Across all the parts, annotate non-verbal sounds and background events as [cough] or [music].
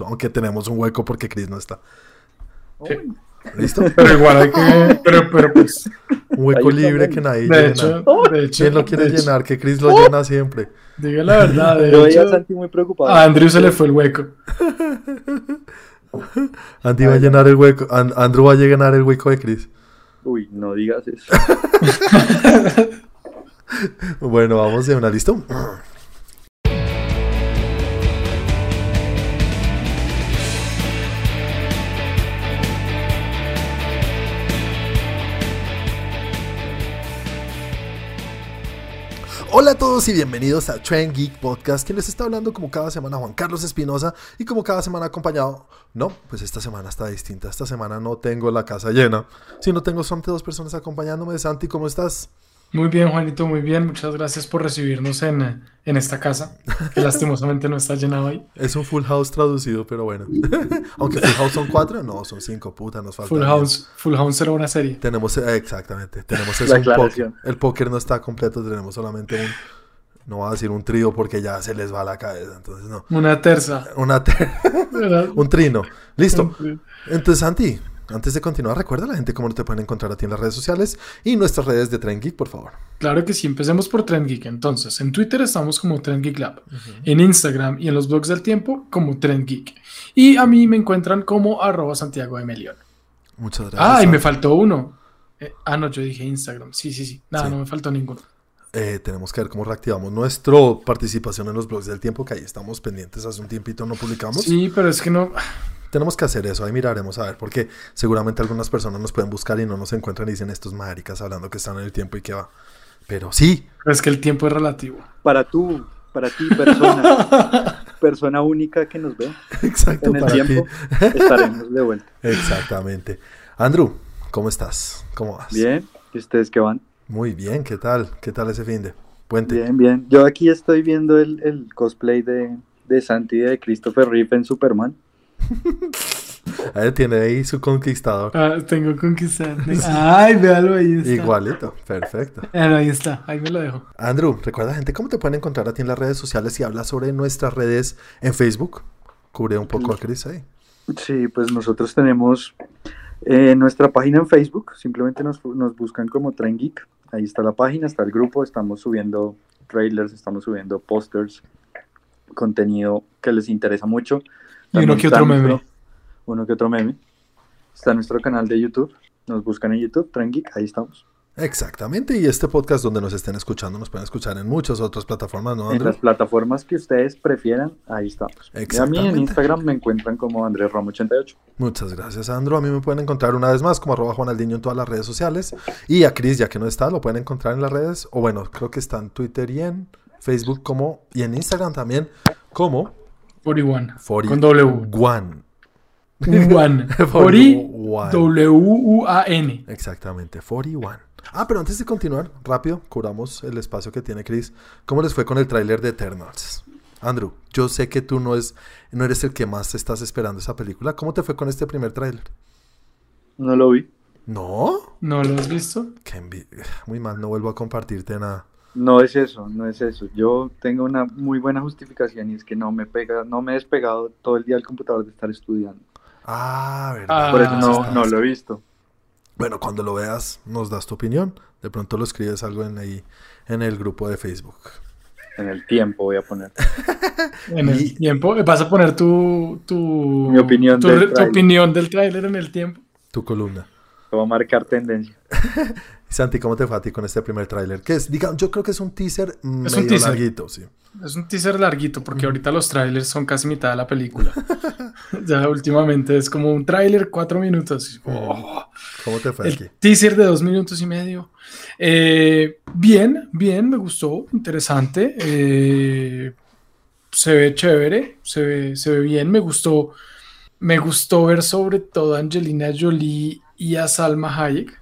Aunque tenemos un hueco porque Chris no está. Sí. ¿Listo? [laughs] Pero igual hay que. Pero, pero pues. Un hueco libre que nadie De llena. hecho, de hecho. ¿Quién lo quiere hecho, llenar? Que Chris lo llena siempre. Diga la verdad. De Yo veía a Santi muy preocupado. a Andrew se le fue el hueco. [laughs] Andy va a llenar el hueco. An- Andrew va a llenar el hueco de Chris. Uy, no digas eso. [laughs] Bueno, vamos de una, ¿listo? Hola a todos y bienvenidos a Trend Geek Podcast, quien les está hablando como cada semana Juan Carlos Espinosa y como cada semana acompañado. No, pues esta semana está distinta. Esta semana no tengo la casa llena, sino tengo solamente dos personas acompañándome. Santi, ¿cómo estás? Muy bien, Juanito, muy bien. Muchas gracias por recibirnos en, eh, en esta casa, que [laughs] lastimosamente no está llena hoy. Es un Full House traducido, pero bueno. [laughs] Aunque Full House son cuatro, no, son cinco, puta, nos falta. Full. House, Full House era una serie. Tenemos, eh, exactamente, tenemos [laughs] La eso. El póker no está completo, tenemos solamente un, no voy a decir un trío porque ya se les va la cabeza, entonces no. Una terza. Una ter- ¿verdad? un trino. Listo. Entonces, Santi, antes de continuar, recuerda a la gente cómo te pueden encontrar a ti en las redes sociales y nuestras redes de Tren Geek, por favor. Claro que sí, empecemos por Trend Geek. Entonces, en Twitter estamos como Trend Geek Lab, en Instagram y en los blogs del tiempo como Trend Geek. Y a mí me encuentran como arroba Santiago de Melión. Muchas gracias. Ah, y me faltó uno. Eh, ah, no, yo dije Instagram. Sí, sí, sí. Nada, Sí. no me faltó ninguno. Eh, tenemos que ver cómo reactivamos nuestra participación en los blogs del tiempo, que ahí estamos pendientes, hace un tiempito no publicamos. Sí, pero es que no. Tenemos que hacer eso, ahí miraremos a ver, porque seguramente algunas personas nos pueden buscar y no nos encuentran y dicen estos maricas hablando que están en el tiempo y que va. Pero sí, Es que el tiempo es relativo. Para tú, para ti, persona, [laughs] persona única que nos ve exacto, en el para tiempo, ti. [laughs] estaremos de vuelta. Exactamente. Andrew, ¿cómo estás? ¿Cómo vas? Bien, ¿y ustedes qué van? Muy bien, ¿qué tal? ¿Qué tal ese fin de? Puente. Bien, bien. Yo aquí estoy viendo el, el cosplay de, de Santi y de Christopher Reeve en Superman. [laughs] Ahí tiene ahí su conquistador. Ah, tengo conquistado. Ay, véalo ahí está. Igualito, perfecto. Ah, ahí está, ahí me lo dejo. Andrew, recuerda gente, ¿cómo te pueden encontrar a ti en las redes sociales y habla sobre nuestras redes en Facebook? Cubre un poco a Chris ahí. Sí, pues nosotros tenemos eh, nuestra página en Facebook, simplemente nos, nos buscan como Tren Geek. Ahí está la página, está el grupo, estamos subiendo trailers, estamos subiendo posters, contenido que les interesa mucho. Y uno También que otro nuestro- meme. Uno que otro meme. Está nuestro canal de YouTube, nos buscan en YouTube, Tren Geek, ahí estamos. Exactamente, y este podcast donde nos estén escuchando nos pueden escuchar en muchas otras plataformas, ¿no, En las plataformas que ustedes prefieran, ahí estamos. Y a mí en Instagram me encuentran como Andrés Ram 88. Muchas gracias, Andrew. A mí me pueden encontrar una vez más como arroba Juanaldiño en todas las redes sociales. Y a Chris, ya que no está, lo pueden encontrar en las redes. O bueno, creo que está en Twitter y en Facebook como... Y en Instagram también como... 41. 40 Con W. One. One. 40. 41. W-U-A-N. Exactamente, 41. Ah, pero antes de continuar, rápido, curamos el espacio que tiene Chris. ¿Cómo les fue con el tráiler de Eternals? Andrew, yo sé que tú no, es, no eres el que más estás esperando esa película. ¿Cómo te fue con este primer tráiler? No lo vi. ¿No? ¿No lo has visto? Qué envi- Muy mal, no vuelvo a compartirte nada. No es eso, no es eso. Yo tengo una muy buena justificación y es que no me pega, no me he despegado todo el día del computador de estar estudiando. Ah, verdad. Ah, Por eso no, no lo he visto. Bueno, cuando lo veas, nos das tu opinión. De pronto lo escribes algo en ahí en el grupo de Facebook. En el tiempo voy a poner. [laughs] En el Y- tiempo. ¿Vas a poner tu. tu Mi opinión tu, del tu opinión del tráiler en el tiempo. Tu columna. Voy a marcar tendencia. [laughs] Santi, ¿cómo te fue a ti con este primer tráiler? Que es, digamos, yo creo que es un teaser medio un teaser. larguito, sí. Es un teaser larguito porque ahorita los trailers son casi mitad de la película. [laughs] ya últimamente es como un tráiler cuatro minutos. Oh. ¿Cómo te fue aquí? El teaser de dos minutos y medio. Eh, bien, bien, me gustó, interesante. eh, se ve chévere, se ve, se ve bien. Me gustó, me gustó ver sobre todo a Angelina Jolie y a Salma Hayek.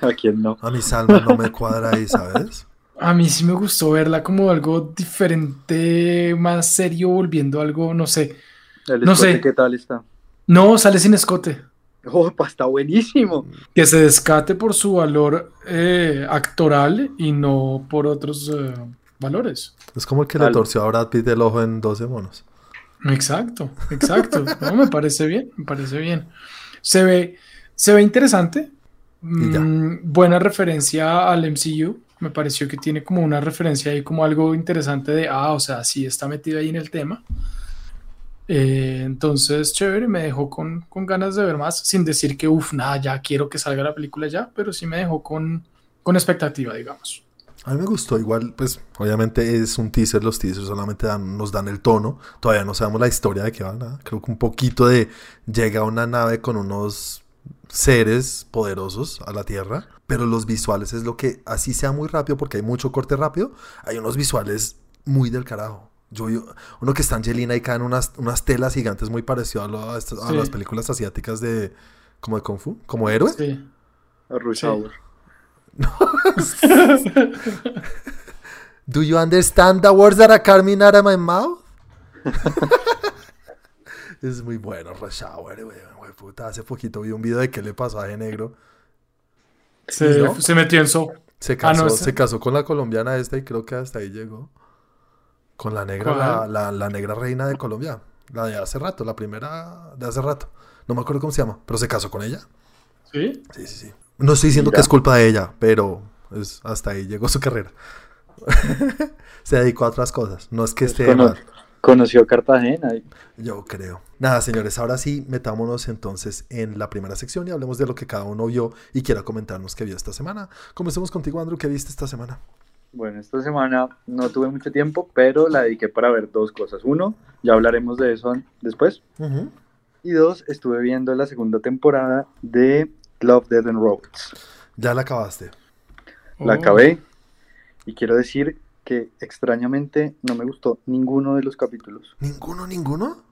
¿A quién no? A mi Salma no me [laughs] cuadra ahí, ¿sabes? A mí sí me gustó verla como algo diferente, más serio, volviendo algo, no sé. El No escote, sé. ¿Qué tal está? No, sale sin escote. Opa, está buenísimo. Que se descate por su valor eh, actoral y no por otros eh, valores. Es como el que le Algo. torció a Brad Pitt el ojo en 12 monos. Exacto, exacto. No, me parece bien, me parece bien. Se ve, se ve interesante. Mm, buena referencia al MCU. Me pareció que tiene como una referencia ahí, como algo interesante de, ah, o sea, sí está metido ahí en el tema. Eh, entonces, chévere, me dejó con, con, ganas de ver más, sin decir que, uff, nada, ya quiero que salga la película ya, pero sí me dejó con, con expectativa, digamos. A mí me gustó, igual, pues obviamente es un teaser, los teasers solamente nos dan el tono, todavía no sabemos la historia de qué va, nada. creo que un poquito de llega una nave con unos seres poderosos a la Tierra, pero los visuales es lo que, así sea muy rápido, porque hay mucho corte rápido, hay unos visuales muy del carajo. Yo, uno que está Angelina y caen unas, unas telas gigantes muy parecido a, a, las películas asiáticas de, como de Kung Fu, como héroe. Sí. A Rush Hour. [laughs] Do you understand the words that are coming out of my mouth? [laughs] es muy bueno Rush Hour, güey, puta. Hace poquito vi un video de qué le pasó a de negro. Se, se metió en so. Se casó, se casó con la colombiana esta y creo que hasta ahí llegó. Con la negra, la, la, negra reina de Colombia. La de hace rato, la primera de hace rato. No me acuerdo cómo se llama, pero se casó con ella. ¿Sí? Sí, sí, sí. No estoy diciendo que es culpa de ella, pero es, hasta ahí llegó su carrera. [laughs] se dedicó a otras cosas. No es que esté mal. Conoció Cartagena. Yo creo. Nada, señores, ahora sí, metámonos entonces en la primera sección y hablemos de lo que cada uno vio y quiera comentarnos qué vio esta semana. Comencemos contigo, Andrew, ¿qué viste esta semana? Bueno, esta semana no tuve mucho tiempo, pero la dediqué para ver dos cosas. Uno, ya hablaremos de eso después. Y dos, estuve viendo la segunda temporada de Love, Dead and Robots. ¿Ya la acabaste? La acabé. Y quiero decir que extrañamente no me gustó ninguno de los capítulos. ¿Ninguno, ninguno?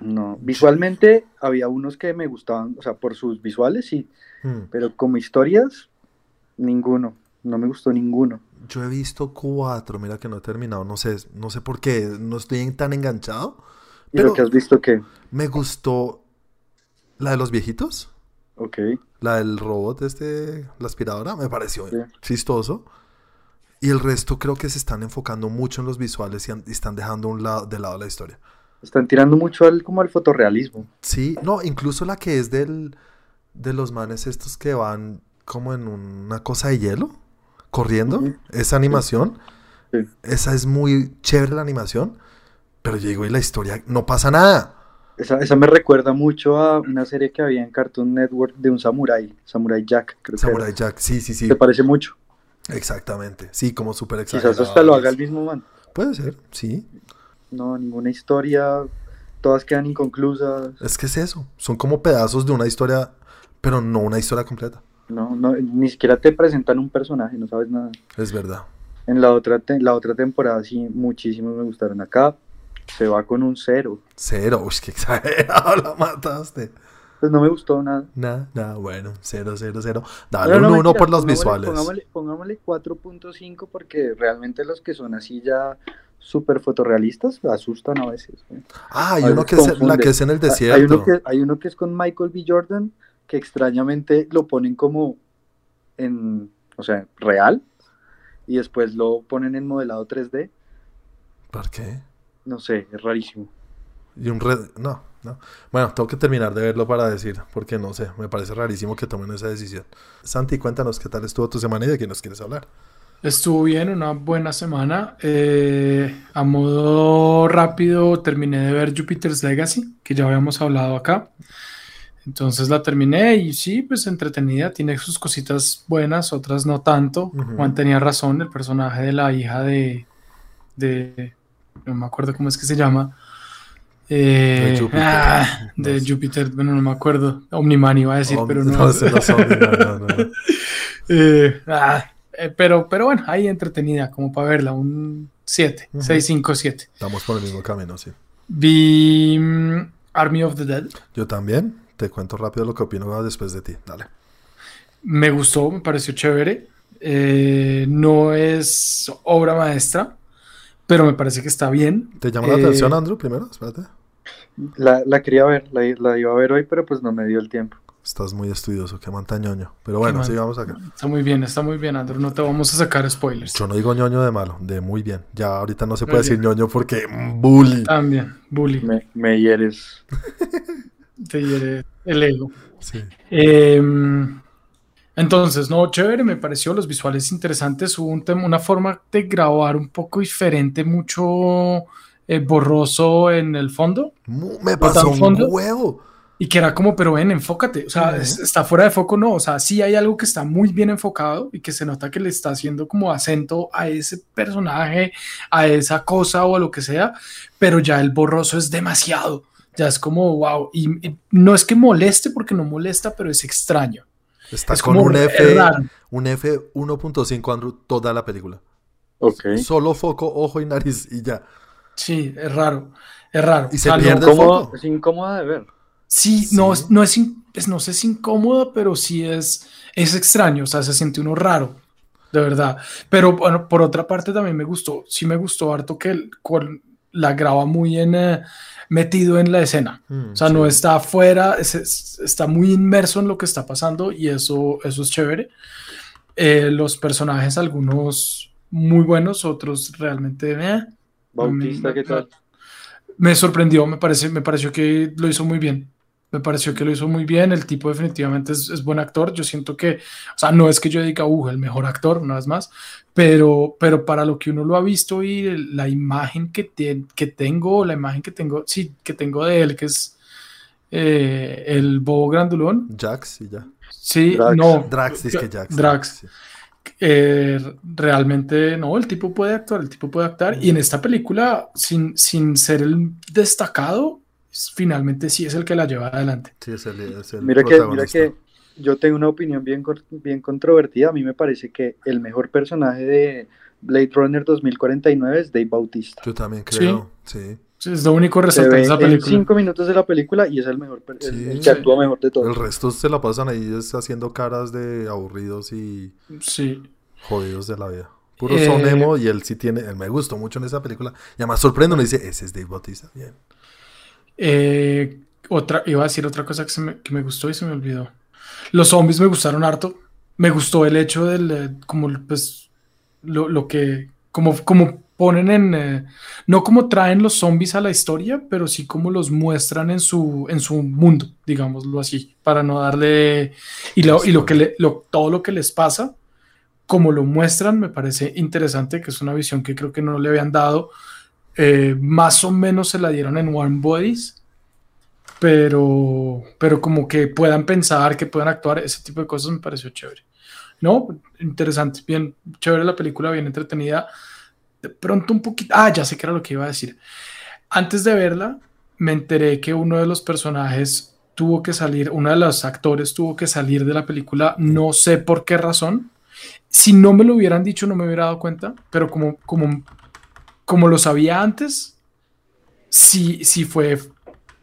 No, visualmente había unos que me gustaban, o sea, por sus visuales sí, hmm. pero como historias, ninguno, no me gustó ninguno. Yo he visto cuatro, mira que no he terminado, no sé, no sé por qué, no estoy tan enganchado. ¿Y lo que has visto qué? Me gustó la de los viejitos. Ok. La del robot, este, la aspiradora, me pareció chistoso. Y el resto creo que se están enfocando mucho en los visuales y, están dejando un lado, de lado la historia. Están tirando mucho al, como al fotorrealismo. Sí, no, incluso la que es del, de los manes estos que van como en una cosa de hielo, corriendo, esa animación, esa es muy chévere la animación, pero yo digo, y la historia, no pasa nada. Esa, esa, me recuerda mucho a una serie que había en Cartoon Network de un samurai, Samurai Jack, creo Samurai Jack, sí, sí, sí. ¿Te parece mucho? Exactamente, sí, como súper exagerado. Quizás hasta lo haga el mismo man. Puede ser, sí. No, ninguna historia, todas quedan inconclusas. Es que es eso, son como pedazos de una historia, pero no una historia completa. No, no, ni siquiera te presentan un personaje, no sabes nada. Es verdad. En la otra, la otra temporada sí, muchísimos me gustaron. Acá se va con un cero. Cero, uy, qué [laughs] exagerado, la mataste. Pues no me gustó nada. Nada, nada, bueno, 0, 0, 0. Dale un 1 por los visuales. Pongámosle, 4.5 porque realmente los que son así ya súper fotorrealistas asustan a veces. Ah, hay uno que es la que es en el desierto. Hay uno, que, hay uno que es con Michael B. Jordan que extrañamente lo ponen como en, o sea, real y después lo ponen en modelado 3D. ¿Por qué? No sé, es rarísimo. Y un red, no, no. Bueno, tengo que terminar de verlo para decir, porque no sé, me parece rarísimo que tomen esa decisión. Santi, cuéntanos qué tal estuvo tu semana y de qué nos quieres hablar. Estuvo bien, una buena semana. Eh, a modo rápido terminé de ver Jupiter's Legacy, que ya habíamos hablado acá. Entonces la terminé y sí, pues entretenida, tiene sus cositas buenas, otras no tanto. Juan tenía razón, el personaje de la hija de, de, no me acuerdo cómo es que se llama, de eh, Júpiter. Ah, [laughs] de Júpiter, bueno, no me acuerdo. Omniman iba a decir, pero [laughs] no. No, no, no, [laughs] eh, ah, eh, pero, pero bueno, ahí entretenida, como para verla, un 7, 6, 5, 7. Estamos por el mismo camino, sí. Vi mm, Army of the Dead. Yo también. Te cuento rápido lo que opino después de ti. Dale. Me gustó, me pareció chévere. no es obra maestra, pero me parece que está bien. ¿Te llama la atención, Andrew, primero? Espérate. La, la quería ver, la, la, iba a ver hoy, pero pues no me dio el tiempo. Estás muy estudioso, qué manta ñoño. Pero bueno, sigamos acá. Está muy bien, está muy bien, Andrew. No te vamos a sacar spoilers. Yo no digo ñoño de malo, de muy bien. Ya ahorita no se Muy puede decir bien. ñoño porque bully. También, bully. Me, me hieres. [laughs] Te hiere el ego. Sí. Eh, entonces, no, chévere, me pareció los visuales interesantes. Hubo un tema- una forma de grabar un poco diferente, mucho eh, borroso en el fondo. Me pasó un fondo? huevo. Y que era como, pero ven, enfócate. O sea, Ujú. es- está fuera de foco, no. O sea, sí hay algo que está muy bien enfocado y que se nota que le está haciendo como acento a ese personaje, a esa cosa o a lo que sea, pero ya el borroso es demasiado. Ya es como, wow. Y, y no es que moleste porque no molesta, pero es extraño. Está es con como un F, raro. un F 1.5 Andrew toda la película. Ok. Solo foco, ojo y nariz y ya. Sí, es raro. Es raro. Y se no- pierde el Incómodo- foco. es incómoda de ver. Sí, Sí. No, es- no, es, in- es- no sé si incómodo, pero sí es, es extraño, o sea, se siente uno raro, de verdad. Pero bueno, por otra parte también me gustó, sí me gustó harto que el- con- la graba muy en, eh, metido en la escena. Mm, O sea, sí. no está afuera, es- es- está muy inmerso en lo que está pasando y eso, eso es chévere. Eh, los personajes, algunos muy buenos, otros realmente... eh, Bautista, me- ¿qué tal? me sorprendió, me, parece, me pareció que lo hizo muy bien. Me pareció que lo hizo muy bien. El tipo definitivamente es, es buen actor. Yo siento que, o sea, no es que yo diga, uh, el mejor actor, una vez más, pero, pero para lo que uno lo ha visto y la imagen que, te- que tengo, la imagen que tengo, sí, que tengo de él, que es eh, el bobo grandulón. Jax y ya. Sí, Drax. no. Drax dice que Jax. Drax. sí. Eh, realmente no, el tipo puede actuar, el tipo puede actuar. Y en esta película, sin, sin ser el destacado, finalmente sí es el que la lleva adelante. Sí, es el, es el Mira que, mira que yo tengo una opinión bien, bien controvertida. A mí me parece que el mejor personaje de Blade Runner 2049 es Dave Bautista. Yo también creo, sí. Sí, Es lo único ve esa en película. cinco minutos de la película y es el mejor, el, Sí. el que actúa mejor de El todos. resto se la pasan ahí haciendo caras de aburridos y Sí. jodidos de la vida. Puro Eh, son emo y él sí tiene, él me gustó mucho en esa película. Y además sorprende, uno dice, ese es Dave Bautista. Bien. Eh, otra, iba a decir otra cosa que, se me, que me gustó y se me olvidó. Los zombies me gustaron harto. Me gustó el hecho del, eh, como, pues, lo, lo que, como, como ponen en, eh, no como traen los zombies a la historia, pero sí como los muestran en su, en su mundo, digámoslo así, para no darle, y, lo, y lo que le- lo- todo lo que les pasa, como lo muestran, me parece interesante, que es una visión que creo que no le habían dado. Eh, más o menos se la dieron en Warm Bodies, pero, pero como que puedan pensar, que puedan actuar, ese tipo de cosas me pareció chévere. No, interesante, bien chévere la película, bien entretenida. De pronto un poquito, ah, ya sé qué era lo que iba a decir. Antes de verla, me enteré que uno de los personajes tuvo que salir, uno de los actores tuvo que salir de la película, no sé por qué razón. Si no me lo hubieran dicho, no me hubiera dado cuenta, pero como, como, como lo sabía antes, sí, sí fue,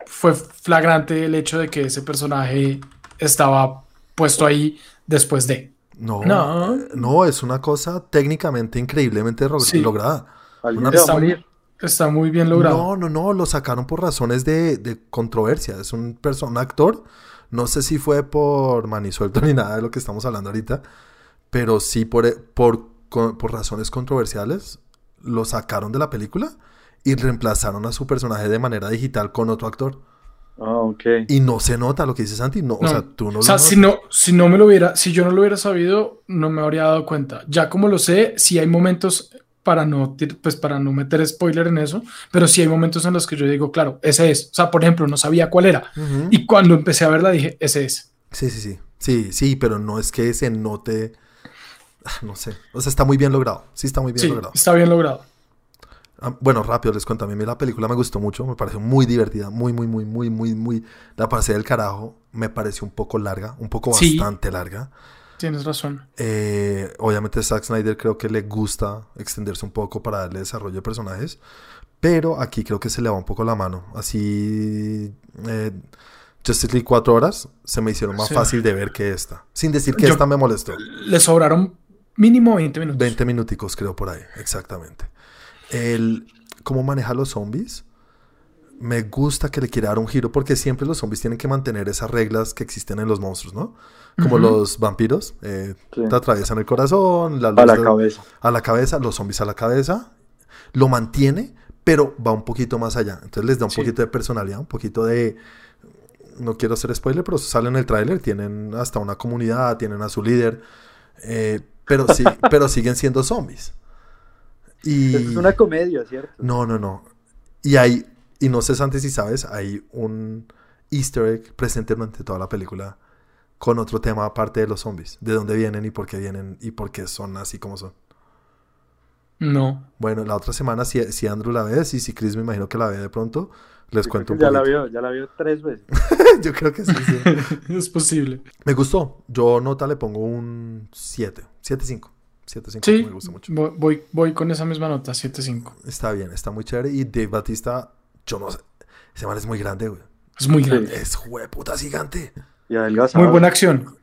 fue flagrante el hecho de que ese personaje estaba puesto ahí después de. No, No. no, es una cosa técnicamente increíblemente Sí. lograda. Alguien Una Está, morir. está muy bien logrado. No, no, no, lo sacaron por razones de, de controversia. Es un, un actor, no sé si fue por manisuelto [laughs] ni nada de lo que estamos hablando ahorita, pero sí por, e- por, con- por razones controversiales lo sacaron de la película y reemplazaron a su personaje de manera digital con otro actor. Ah, ok. Y no se nota lo que dice Santi, no, o No. sea, tú no O sea, lo si notas. no, si no me lo hubiera, si yo no lo hubiera sabido, no me habría dado cuenta. Ya como lo sé, sí hay momentos para no, pues para no meter spoiler en eso, pero sí hay momentos en los que yo digo, claro, ese es. O sea, por ejemplo, no sabía cuál era. Y cuando empecé a verla dije, ese es. Sí, sí, sí. Sí, sí, pero no es que se note. ah, No sé. O sea, está muy bien logrado. Sí, está muy bien Sí, logrado. está bien logrado. Ah, Bueno, rápido les cuento. A mí la película me gustó mucho. Me pareció muy divertida. Muy, muy, muy, muy, muy, muy. La pasé del carajo. Me pareció un poco larga. Un poco Sí. bastante larga. Tienes razón. Eh, obviamente, Zack Snyder creo que le gusta extenderse un poco para darle desarrollo de personajes. Pero aquí creo que se le va un poco la mano. Así. Eh, Justice League 4 horas se me hicieron más Sí. fácil de ver que esta. Sin decir que Yo- esta me molestó. Le sobraron mínimo 20 minutos. 20 minuticos creo por ahí, exactamente. El cómo maneja los zombies me gusta que le quiera dar un giro porque siempre los zombies tienen que mantener esas reglas que existen en los monstruos, ¿no? Como los vampiros, eh, Sí. te atraviesan el corazón, la A luz la de- cabeza. a la cabeza, los zombies a la cabeza, lo mantiene, pero va un poquito más allá. Entonces les da un Sí. poquito de personalidad, un poquito de... No quiero hacer spoiler, pero sale en el tráiler, tienen hasta una comunidad, tienen a su líder, eh, pero, sí, [laughs] pero siguen siendo zombies. Y... Es una comedia, ¿cierto? No, no, no. Y hay, y no sé antes si sabes, hay un easter egg presente durante toda la película con otro tema aparte de los zombies. De dónde vienen y por qué vienen y por qué son así como son. No. Bueno, la otra semana si, si Andrew la ve, si, si Chris me imagino que la ve de pronto, les Yo cuento un que ya la vio, ya la vio tres veces. [laughs] Yo creo que sí, sí. [laughs] es posible. me gustó. Yo nota le pongo un 7, 7-5. 7-5 Sí, me gusta mucho. vo- voy, voy con esa misma nota, 7-5. Está bien, está muy chévere. Y Dave Batista, yo no sé, ese man es muy grande, güey. Es muy grande. Es puta gigante. Y adelgazado. Muy buena acción.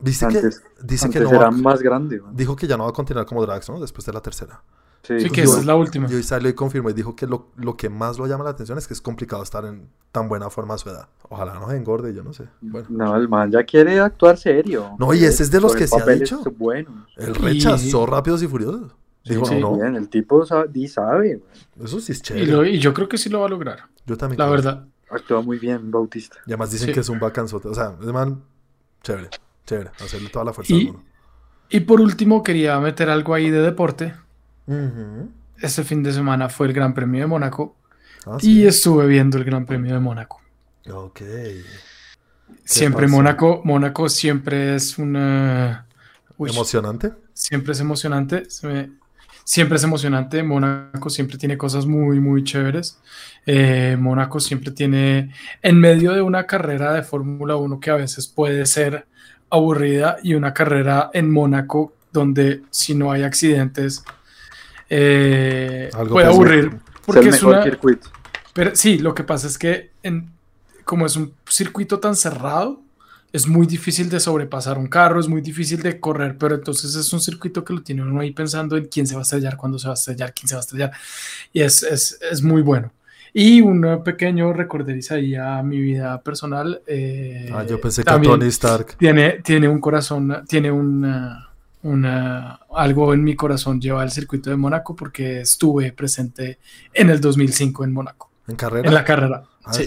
Dice Antes, que, dice que antes no va- era más grande. man. dijo que ya no va a continuar como Drax, ¿no? Después de la tercera. Sí, Sí, que esta es la última. Y hoy salió y confirmó y dijo que lo, lo que más lo llama la atención es que es complicado estar en tan buena forma a su edad. Ojalá no se engorde, yo no sé. Bueno, No, el man ya quiere actuar serio. No, y ese es de los que se ha dicho. buenos. él Y- rechazó Rápidos y Furiosos. Dijo, Sí, no, bien, el tipo sabe. man. eso sí es Y, chévere. lo- y yo creo que sí lo va a lograr, Yo también. la creo. verdad. Actúa muy bien, Bautista. Y además dicen Sí. que es un bacanzote. O sea, es man, chévere, chévere. Hacerle toda la fuerza Y- al mundo. Y por último, quería meter algo ahí de deporte. Ujú. Este fin de semana fue el Gran Premio de Mónaco Ah, y sí. estuve viendo el Gran Premio de Mónaco. Ok. Siempre pasó? Mónaco, Mónaco siempre es una... Uy, Emocionante. siempre es emocionante. se me- siempre es emocionante. Mónaco siempre tiene cosas muy, muy chéveres. Eh, Mónaco siempre tiene, en medio de una carrera de Fórmula 1 que a veces puede ser aburrida y una carrera en Mónaco donde si no hay accidentes eh, Algo puede pasa. aburrir. Es Porque es una, circuito. pero sí, lo que pasa es que en- como es un circuito tan cerrado, es muy difícil de sobrepasar un carro, es muy difícil de correr, pero entonces es un circuito que lo tiene uno ahí pensando en quién se va a estrellar, cuándo se va a estrellar, quién se va a estrellar. Y es, es, es muy bueno. Y un pequeño recorderiza ahí a mi vida personal. eh, Ah, yo pensé que Tony Stark. tiene, tiene un corazón, tiene una, una, algo en mi corazón lleva el circuito de Mónaco porque estuve presente en el 2005 en Mónaco, ¿En carrera? en la carrera. Ah, sí.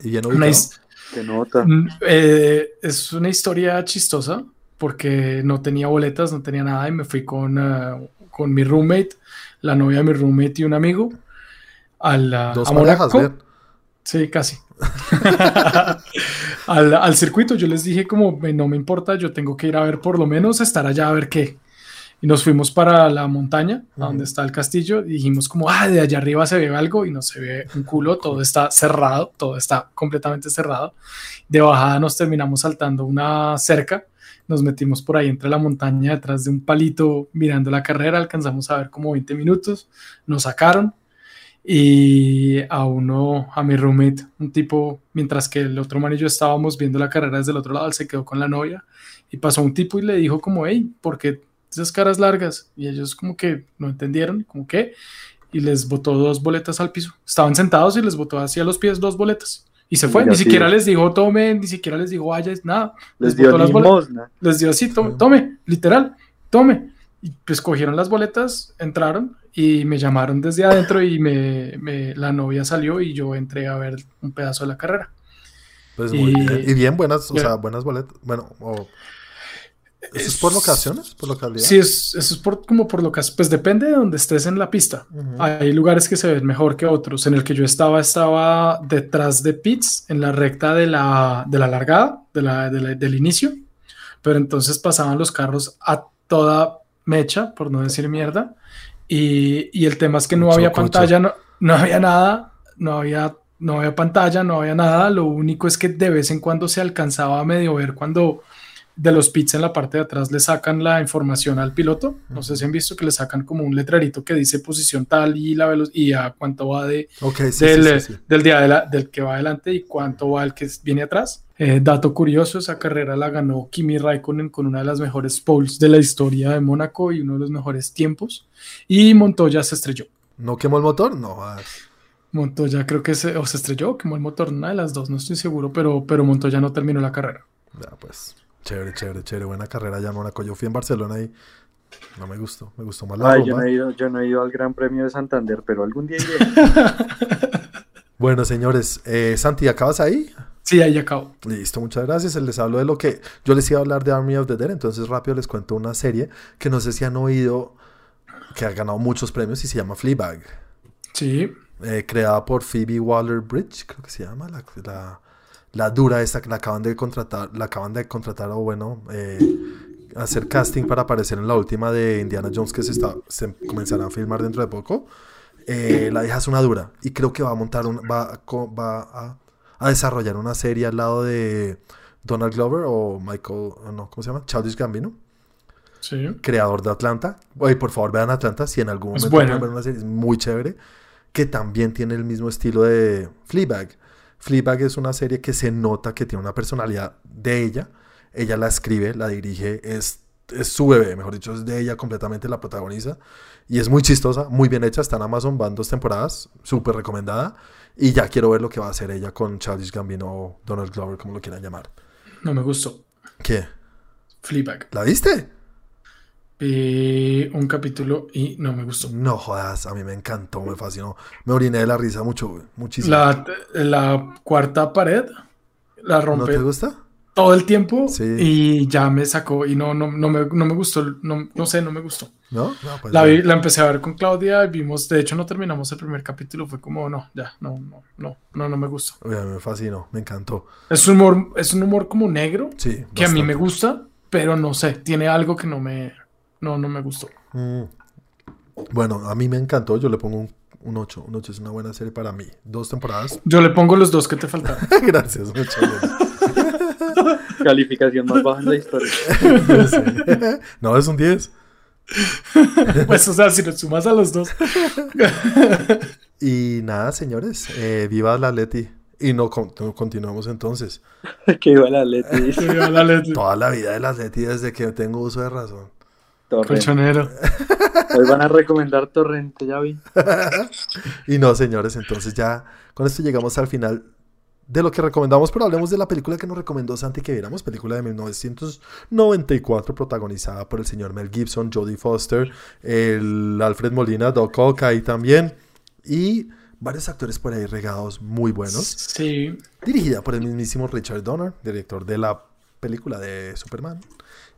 sí. Y Una ubicado. his- Que nota. Mm, eh, es una historia chistosa porque no tenía boletas, no tenía nada y me fui con, eh, con mi roommate, la novia de mi roommate y un amigo al, ah, Dos a parejas, Mónaco. bien. Sí, casi. [laughs] al, al circuito yo les dije como "Me- no me importa, yo tengo que ir a ver por lo menos estar allá a ver qué. Y nos fuimos para la montaña, donde está el castillo, y dijimos como, ah, de allá arriba se ve algo y no se ve un culo, todo está cerrado, todo está completamente cerrado. De bajada nos terminamos saltando una cerca, nos metimos por ahí entre la montaña detrás de un palito mirando la carrera, alcanzamos a ver como 20 minutos, nos sacaron y a uno, a mi roommate, un tipo, mientras que el otro man y yo estábamos viendo la carrera desde el otro lado, él se quedó con la novia y pasó un tipo y le dijo como, hey, ¿por qué esas caras largas? Y ellos como que no entendieron, como que, y les botó dos boletas al piso. Estaban sentados y les botó hacia los pies dos boletas. Y se fue, ni Negativo. siquiera les dijo tomen, ni siquiera les dijo vaya, nada. Les les dio las boletas les dio así, tome, tome, literal, tome. Y pues cogieron las boletas, entraron y me llamaron desde adentro y me, me- la novia salió y yo entré a ver un pedazo de la carrera. Pues muy Y- bien. Y bien buenas, o sea, buenas boletas. Bueno, o... ¿Eso es por locaciones? ¿Por localidad? Sí, es, eso es por, como por lo que, pues depende de donde estés en la pista. Ujú. Hay lugares que se ven mejor que otros. En el que yo estaba, estaba detrás de pits, en la recta de la, de la largada, de la, de la- del inicio. Pero entonces pasaban los carros a toda mecha, por no decir mierda. Y, y el tema es que no había cucho. pantalla, no, no había nada, no había, no había pantalla, no había nada. Lo único es que de vez en cuando se alcanzaba a medio ver cuando de los pits en la parte de atrás le sacan la información al piloto. No sé si han visto que le sacan como un letrerito que dice posición tal y la velo- y a cuánto va de, Ok, sí, sí, del, sí, sí. del día de la- del que va adelante y cuánto va el que viene atrás. Eh, dato curioso, esa carrera la ganó Kimi Raikkonen con una de las mejores poles de la historia de Mónaco y uno de los mejores tiempos. Y Montoya se estrelló. ¿No quemó el motor? No. ah, Montoya creo que se, o se estrelló, quemó el motor, una de las dos, no estoy seguro, pero, pero Montoya no terminó la carrera. Ya, pues, chévere, chévere, chévere. Buena carrera ya, Mónaco. Yo fui en Barcelona y no me gustó. Me gustó más la Ay, yo no, he ido, yo no he ido al Gran Premio de Santander, pero algún día iré. [laughs] Bueno, señores, eh, Santi, ¿acabas ahí? Sí, ahí acabó. Listo, muchas gracias. Les hablo de lo que yo les iba a hablar de Army of the Dead, entonces rápido les cuento una serie que no sé si han oído, que ha ganado muchos premios y se llama Fleabag, Sí, eh, creada por Phoebe Waller-Bridge, creo que se llama, la, la, la dura esta que la acaban de contratar, la acaban de contratar o bueno, eh, hacer casting para aparecer en la última de Indiana Jones que se, está, se comenzará a filmar dentro de poco. Eh, la hija es una dura y creo que va a montar un, va, a va a, a desarrollar una serie al lado de Donald Glover o Michael, no, ¿cómo se llama? Childish Gambino, sí. creador de Atlanta. Oye, por favor, vean Atlanta si en algún momento buena. pueden ver una serie, es muy chévere, que también tiene el mismo estilo de Fleabag. Fleabag es una serie que se nota que tiene una personalidad de ella. Ella la escribe, la dirige, es, es su bebé, mejor dicho, es de ella completamente la protagoniza. Y es muy chistosa, muy bien hecha, está en Amazon, van dos temporadas, súper recomendada. Y ya quiero ver lo que va a hacer ella con Childish Gambino o Donald Glover, como lo quieran llamar. No me gustó. ¿Qué? Fleabag. ¿La viste? Vi un capítulo y no me gustó. No jodas, a mí me encantó, me fascinó. Me oriné de la risa mucho, muchísimo. La, la cuarta pared la ¿No rompe te gusta? todo el tiempo Sí. y ya me sacó y no, no, no, me, no me gustó, no, no sé, no me gustó. ¿No? No, pues La, vi- la empecé a ver con Claudia y vimos, de hecho no terminamos el primer capítulo, fue como, no, ya, no, no, no, no, no me gustó. Oye, me fascinó, me encantó. Es un humor, es un humor como negro, Sí. que a mí me gusta, pero no sé, tiene algo que no me, no, no me gustó. Mm. Bueno, a mí me encantó, yo le pongo un, un 8. Un 8 es una buena serie para mí. Dos temporadas. [laughs] Yo le pongo los dos que te faltaron. [laughs] Gracias, muchas gracias. [laughs] Calificación más baja en la historia. No, es un 10. Pues, o sea, si lo sumas a los dos. Y nada, señores, eh, viva la Leti. Y no, con- no continuamos entonces. que iba la Leti. Toda la vida de la Leti desde que tengo uso de razón. Torrent. colchonero. [laughs] Hoy van a recomendar Torrente, ya vi. [laughs] Y no, señores, entonces ya con esto llegamos al final de lo que recomendamos, pero hablemos de la película que nos recomendó Santi que viéramos, película de 1994 protagonizada por el señor Mel Gibson, Jodie Foster, el Alfred Molina, Doc Ock ahí también y varios actores por ahí regados muy buenos, Sí, dirigida por el mismísimo Richard Donner, director de la película de Superman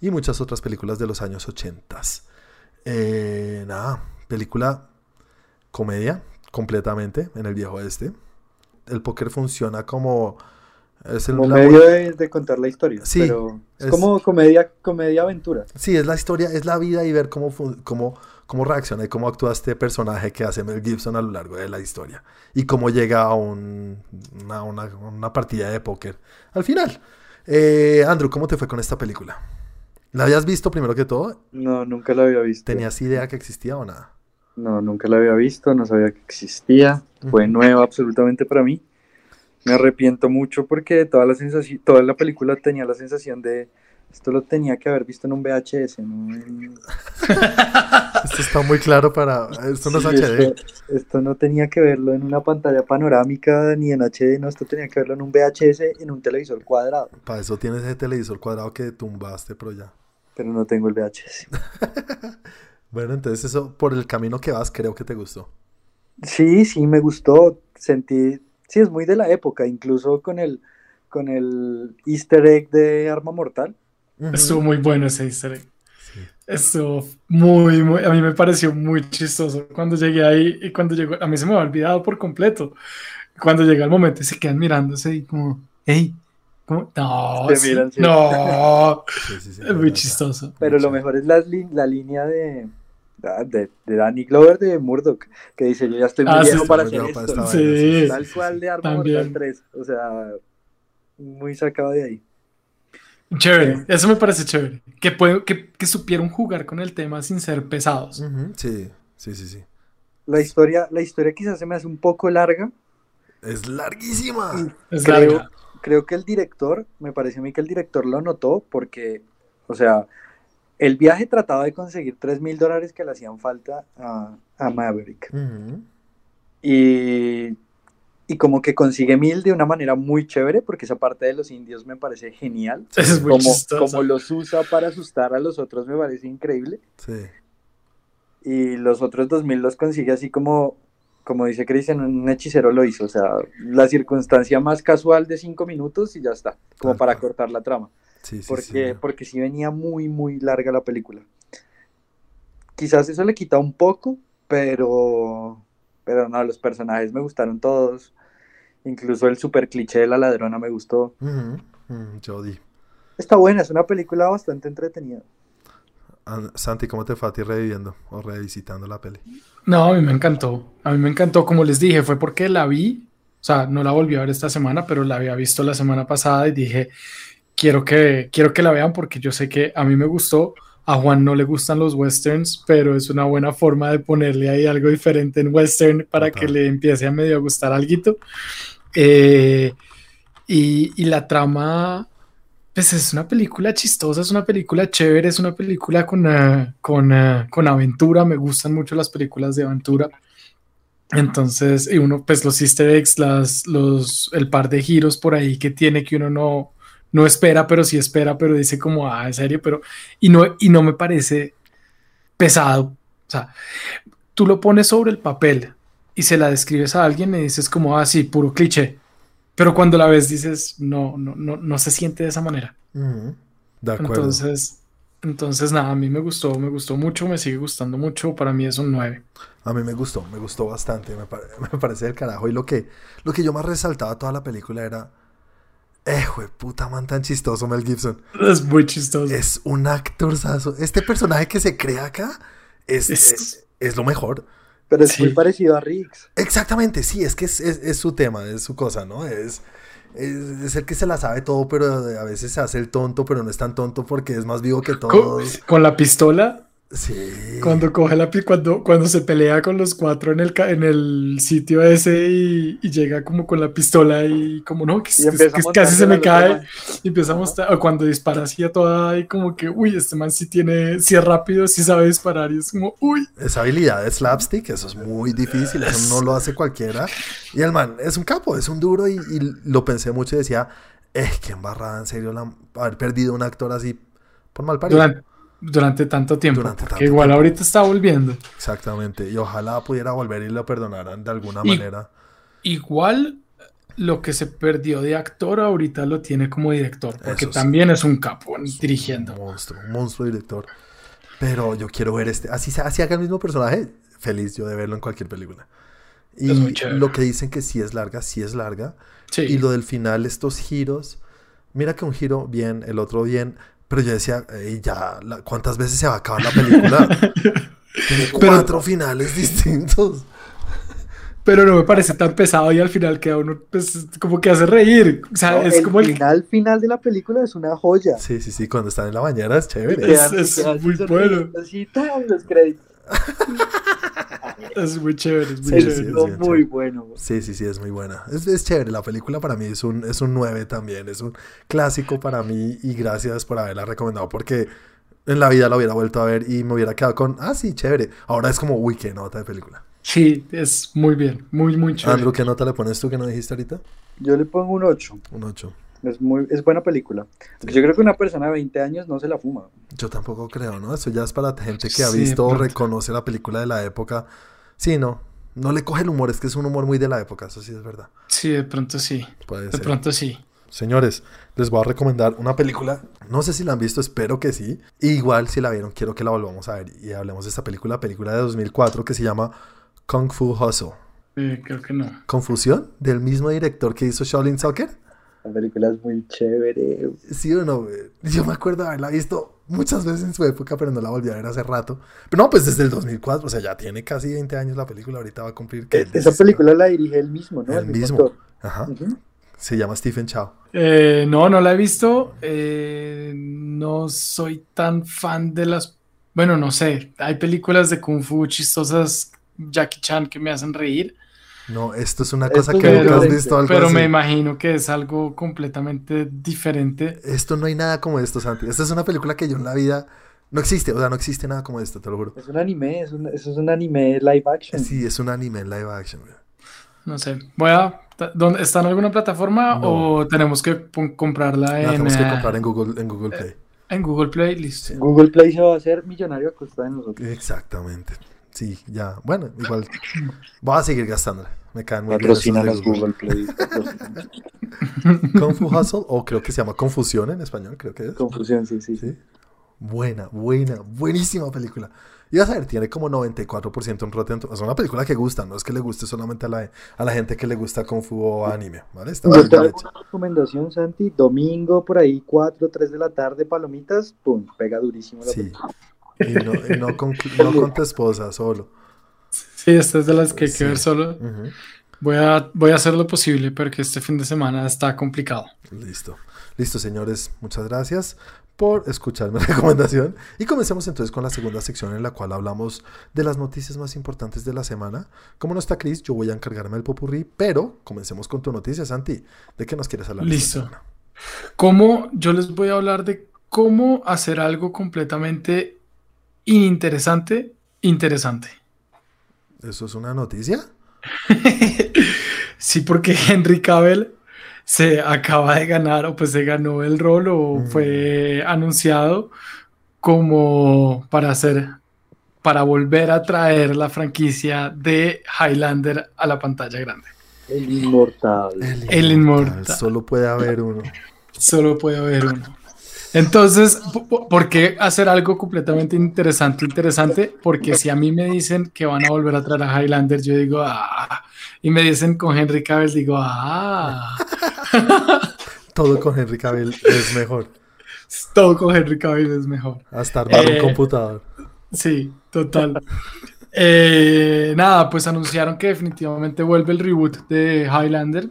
y muchas otras películas de los años 80. Eh, nada, película comedia completamente en el viejo este. El póker funciona como es el Como medio de, de contar la historia. Sí, pero es, es- como comedia, comedia aventura. Sí, es la historia, es la vida y ver cómo, cómo, cómo reacciona y cómo actúa este personaje que hace Mel Gibson a lo largo de la historia. Y cómo llega a un- una, una- una partida de póker al final. Eh, Andrew, ¿cómo te fue con esta película? ¿La habías visto primero que todo? No, nunca la había visto. ¿Tenías idea que existía o nada? No, nunca la había visto, no sabía que existía. Fue nueva absolutamente para mí. Me arrepiento mucho porque toda la sensación, toda la película tenía la sensación de esto lo tenía que haber visto en un VHS, ¿no? [laughs] Esto está muy claro para... Esto no es Sí, HD. Esto, esto no tenía que verlo en una pantalla panorámica ni en HD, no, esto tenía que verlo en un VHS en un televisor cuadrado, Para eso tienes ese televisor cuadrado que tumbaste, pero ya. pero no tengo el VHS. [laughs] Bueno, entonces eso por el camino que vas creo que te gustó. Sí, sí, me gustó, sentí, sí, es muy de la época, incluso con el, con el easter egg de Arma Mortal. Ujú. estuvo muy bueno ese easter egg. Sí. Estuvo muy, muy, a mí me pareció muy chistoso cuando llegué ahí y cuando llegó, a mí se me había olvidado por completo. Cuando llega el momento y se quedan mirándose y como, hey, ¿cómo? No, Se sí, miran, sí. no, [laughs] Sí, sí, sí, es muy verdad. chistoso. Pero lo mejor es la, la línea de, de, de Danny Glover de Murdoch, que dice, yo ya estoy muy Ah, viejo sí, para hacer para esto. esta Sí. vaina, sí, Tal cual sí. de Arma. Mortal 3, o sea, muy sacado de ahí. Chévere, eso me parece chévere. Que, puede- que, que supieron jugar con el tema sin ser pesados. Sí, sí, sí, sí. La historia, la historia quizás se me hace un poco larga. Es larguísima. Es Creo- larga. Creo que el director, me parece a mí que el director lo notó porque, o sea, el viaje trataba de conseguir 3 mil dólares que le hacían falta a, a Maverick. Y y como que consigue mil de una manera muy chévere, porque esa parte de los indios me parece genial. [laughs] Es muy como, como los usa para asustar a los otros me parece increíble. Sí. Y los otros 2000 los consigue así como, como dice Cristian, un hechicero lo hizo. O sea, la circunstancia más casual de cinco minutos y ya está, como para cortar la trama. Sí, sí, Porque, sí. porque sí venía muy, muy larga la película. Quizás eso le quita un poco, pero, pero no, los personajes me gustaron todos. Incluso el super cliché de la ladrona me gustó. Mm, Jodie. Está buena, es una película bastante entretenida. An- Santi, ¿cómo te fue a ti reviviendo o revisitando la peli? No, a mí me encantó. A mí me encantó, como les dije, fue porque la vi, o sea, no la volví a ver esta semana, pero la había visto la semana pasada y dije, quiero que, quiero que la vean porque yo sé que a mí me gustó. A Juan no le gustan los westerns, pero es una buena forma de ponerle ahí algo diferente en western para Total. que le empiece a medio gustar alguito. Eh, y, la trama, pues es una película chistosa, es una película chévere, es una película con, eh, con, eh, con aventura. Me gustan mucho las películas de aventura. Entonces, y uno, pues los easter eggs, las, los, el par de giros por ahí que tiene que uno no, no espera, pero sí espera, pero dice como, ah, en serio, pero, y no, y no me parece pesado. O sea, tú lo pones sobre el papel y se la describes a alguien y dices como, ah, sí, puro cliché. Pero cuando la ves dices, no, no, no, no se siente de esa manera. De acuerdo. Entonces, entonces nada, a mí me gustó, me gustó mucho, me sigue gustando mucho, para mí es un 9. A mí me gustó, me gustó bastante, me, pare- [laughs] me parece del carajo. Y lo que, lo que yo más resaltaba toda la película era, eh, jue puta man tan chistoso Mel Gibson. Es muy chistoso. Es un actorzazo. Este personaje que se crea acá es, Es- es, es lo mejor. Pero es Sí. muy parecido a Riggs. Exactamente, sí, es que es, es- es su tema, es su cosa, ¿no? Es, es, es el que se la sabe todo, pero a veces se hace el tonto, pero no es tan tonto porque es más vivo que todos. Con la pistola, Sí. cuando coge la pi- cuando, cuando se pelea con los cuatro en el, en el sitio ese y, y llega como con la pistola y como no, que, casi se me cae y empieza a mostrar, o cuando dispara así a toda y como que, uy, este man sí tiene, sí es rápido, sí sabe disparar y es como, uy, Esa habilidad de slapstick, eso es muy difícil, eso no lo hace cualquiera. Y el man es un capo, es un duro y, y lo pensé mucho y decía, eh, qué embarrada, en serio, la- haber perdido un actor así por mal parido. durante, durante tanto tiempo, Durante tanto igual tiempo. ahorita está volviendo. Exactamente, y ojalá pudiera volver y lo perdonaran de alguna Y- manera. Igual lo que se perdió de actor ahorita lo tiene como director, porque también es un capo dirigiendo. Un monstruo, un monstruo director. Pero yo quiero ver este, así, así haga el mismo personaje, feliz yo de verlo en cualquier película. Y Es lo que dicen que sí es larga, sí es larga. Sí. Y lo del final, estos giros, mira que un giro bien, el otro bien, pero yo decía, "Ey, ya, la- ¿cuántas veces se va a acabar la película? [laughs] Tiene Pero- cuatro finales distintos. [laughs] Pero no me parece tan pesado y al final queda uno pues, como que hace reír. O sea, No, es el como el... final final de la película es una joya. Sí, sí, sí, cuando están en la bañera es chévere. Es- muy bueno. Así, ¡tan! los créditos. [laughs] Es muy chévere, es muy Sí, Es sí, chévere. es muy chévere. bueno. Sí, sí, sí, es muy buena. Es, es chévere, la película para mí es un, es un 9 también, es un clásico para mí y gracias por haberla recomendado porque en la vida la hubiera vuelto a ver y me hubiera quedado con, ah, sí, chévere. Ahora es como, uy, qué nota de película. Sí, es muy bien, muy, muy chévere. Andrew, ¿qué nota le pones tú que no dijiste ahorita? Yo le pongo un 8. Un 8. Es, muy, es buena película. Yo creo que una persona de 20 años no se la fuma. Yo tampoco creo, ¿no? Eso ya es para gente que ha Sí, visto o reconoce la película de la época. Sí, no. No le coge el humor, es que es un humor muy de la época, eso sí es verdad. Sí, de pronto sí, Puede de ser. pronto sí. Señores, les voy a recomendar una película. No sé si la han visto, espero que sí. Igual, si la vieron, quiero que la volvamos a ver y hablemos de esta película, película de 2004 que se llama Kung Fu Hustle. Eh, creo que no. ¿Confusión? ¿Del mismo director que hizo Shaolin Soccer? La película es muy chévere. Sí o no, güey? Yo me acuerdo de haberla visto muchas veces en su época, pero no la volví a ver hace rato. Pero no, pues desde el 2004, o sea, ya tiene casi 20 años la película, ahorita va a cumplir. ¿qué? Eh, Esa película la dirige él mismo, ¿no? El mismo. Ajá. Se llama Stephen Chow. Eh, no, no la he visto. eh, no soy tan fan de las. Bueno, no sé. Hay películas de Kung Fu chistosas, Jackie Chan, que me hacen reír. No, esto es una cosa es que nunca has visto algo Pero así. me imagino que es algo completamente diferente. Esto no hay nada como esto, Santi. Esta es una película que yo en la vida no existe, o sea, no existe nada como esto, te lo juro. Es un anime, es un, eso es un anime live action. Sí, es un anime live action. güey. No sé. Voy a ¿Dónde, ¿Está en alguna plataforma No. o tenemos que comprarla La en, tenemos que eh, comprar en Google, en Google Play. en Google Play? Listo. Google Play se va a hacer millonario a costa de nosotros. Exactamente. Sí, ya. Bueno, igual. Voy a seguir gastándola. Me caen muy bien Google. Google Play. patrocínanos. [laughs] Kung Fu Hustle, o creo que se llama Confusión en español, creo que es. Confusión, sí, sí. Sí. Buena, buena, buenísima película. Y vas a ver, tiene como 94% en Rotten. Es una película que gusta, no es que le guste solamente a la, a la gente que le gusta Kung Fu o anime, ¿vale? Está Yo te una recomendación, Santi. Domingo, por ahí, 4, 3 de la tarde, palomitas. Pum, pega durísimo la Sí. película. Y no, y no con, no con tu esposa, solo. Sí, esta es de las que hay que Sí. ver solo. Voy a, voy a hacer lo posible porque este fin de semana está complicado. Listo. Listo, señores. Muchas gracias por escuchar mi [laughs] recomendación. Y comencemos entonces con la segunda sección en la cual hablamos de las noticias más importantes de la semana. Como no está Chris, yo voy a encargarme del popurrí, pero comencemos con tu noticia, Santi. ¿De qué nos quieres hablar? Listo. ¿Cómo? Yo les voy a hablar de cómo hacer algo completamente ininteresante, interesante. ¿Eso es una noticia? [laughs] Sí, porque Henry Cavill se acaba de ganar, o pues se ganó el rol, o Mm. fue anunciado como para hacer, para volver a traer la franquicia de Highlander a la pantalla grande. El inmortal. El inmortal. Solo puede haber uno. Solo puede haber uno. Entonces, po- po- ¿por qué hacer algo completamente interesante, interesante? Porque si a mí me dicen que van a volver a traer a Highlander, yo digo, ah, y me dicen con Henry Cavill, digo, ah, [laughs] Todo con Henry Cavill es mejor. todo con Henry Cavill es mejor. Hasta armar Eh, un computador. Sí, total. Eh, nada, pues anunciaron que definitivamente vuelve el reboot de Highlander.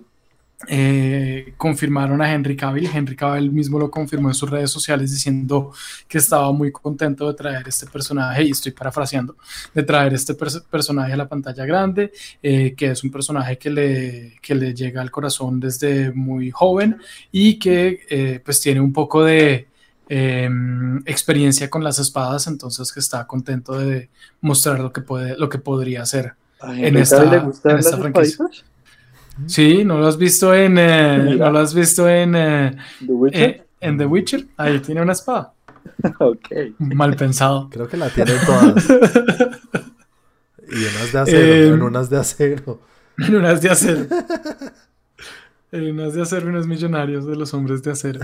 Eh, confirmaron a Henry Cavill. Henry Cavill mismo lo confirmó en sus redes sociales diciendo que estaba muy contento de traer este personaje, y estoy parafraseando, de traer este pers- personaje a la pantalla grande, eh, que es un personaje que le, que le llega al corazón desde muy joven y que eh, pues tiene un poco de eh, experiencia con las espadas, entonces que está contento de mostrar lo que puede, lo que podría hacer. ¿A en esta- en esta franquicia. espaditas? Sí, ¿no lo has visto en, eh, no lo has visto en, eh, ¿The Witcher? eh, en The Witcher? Ahí tiene una espada. [laughs] ok. Mal pensado. Creo que la tienen todas. Y unas de acero, Eh, en unas de acero. [laughs] En unas de acero. [laughs] En unas de acero, unos millonarios de los hombres de acero.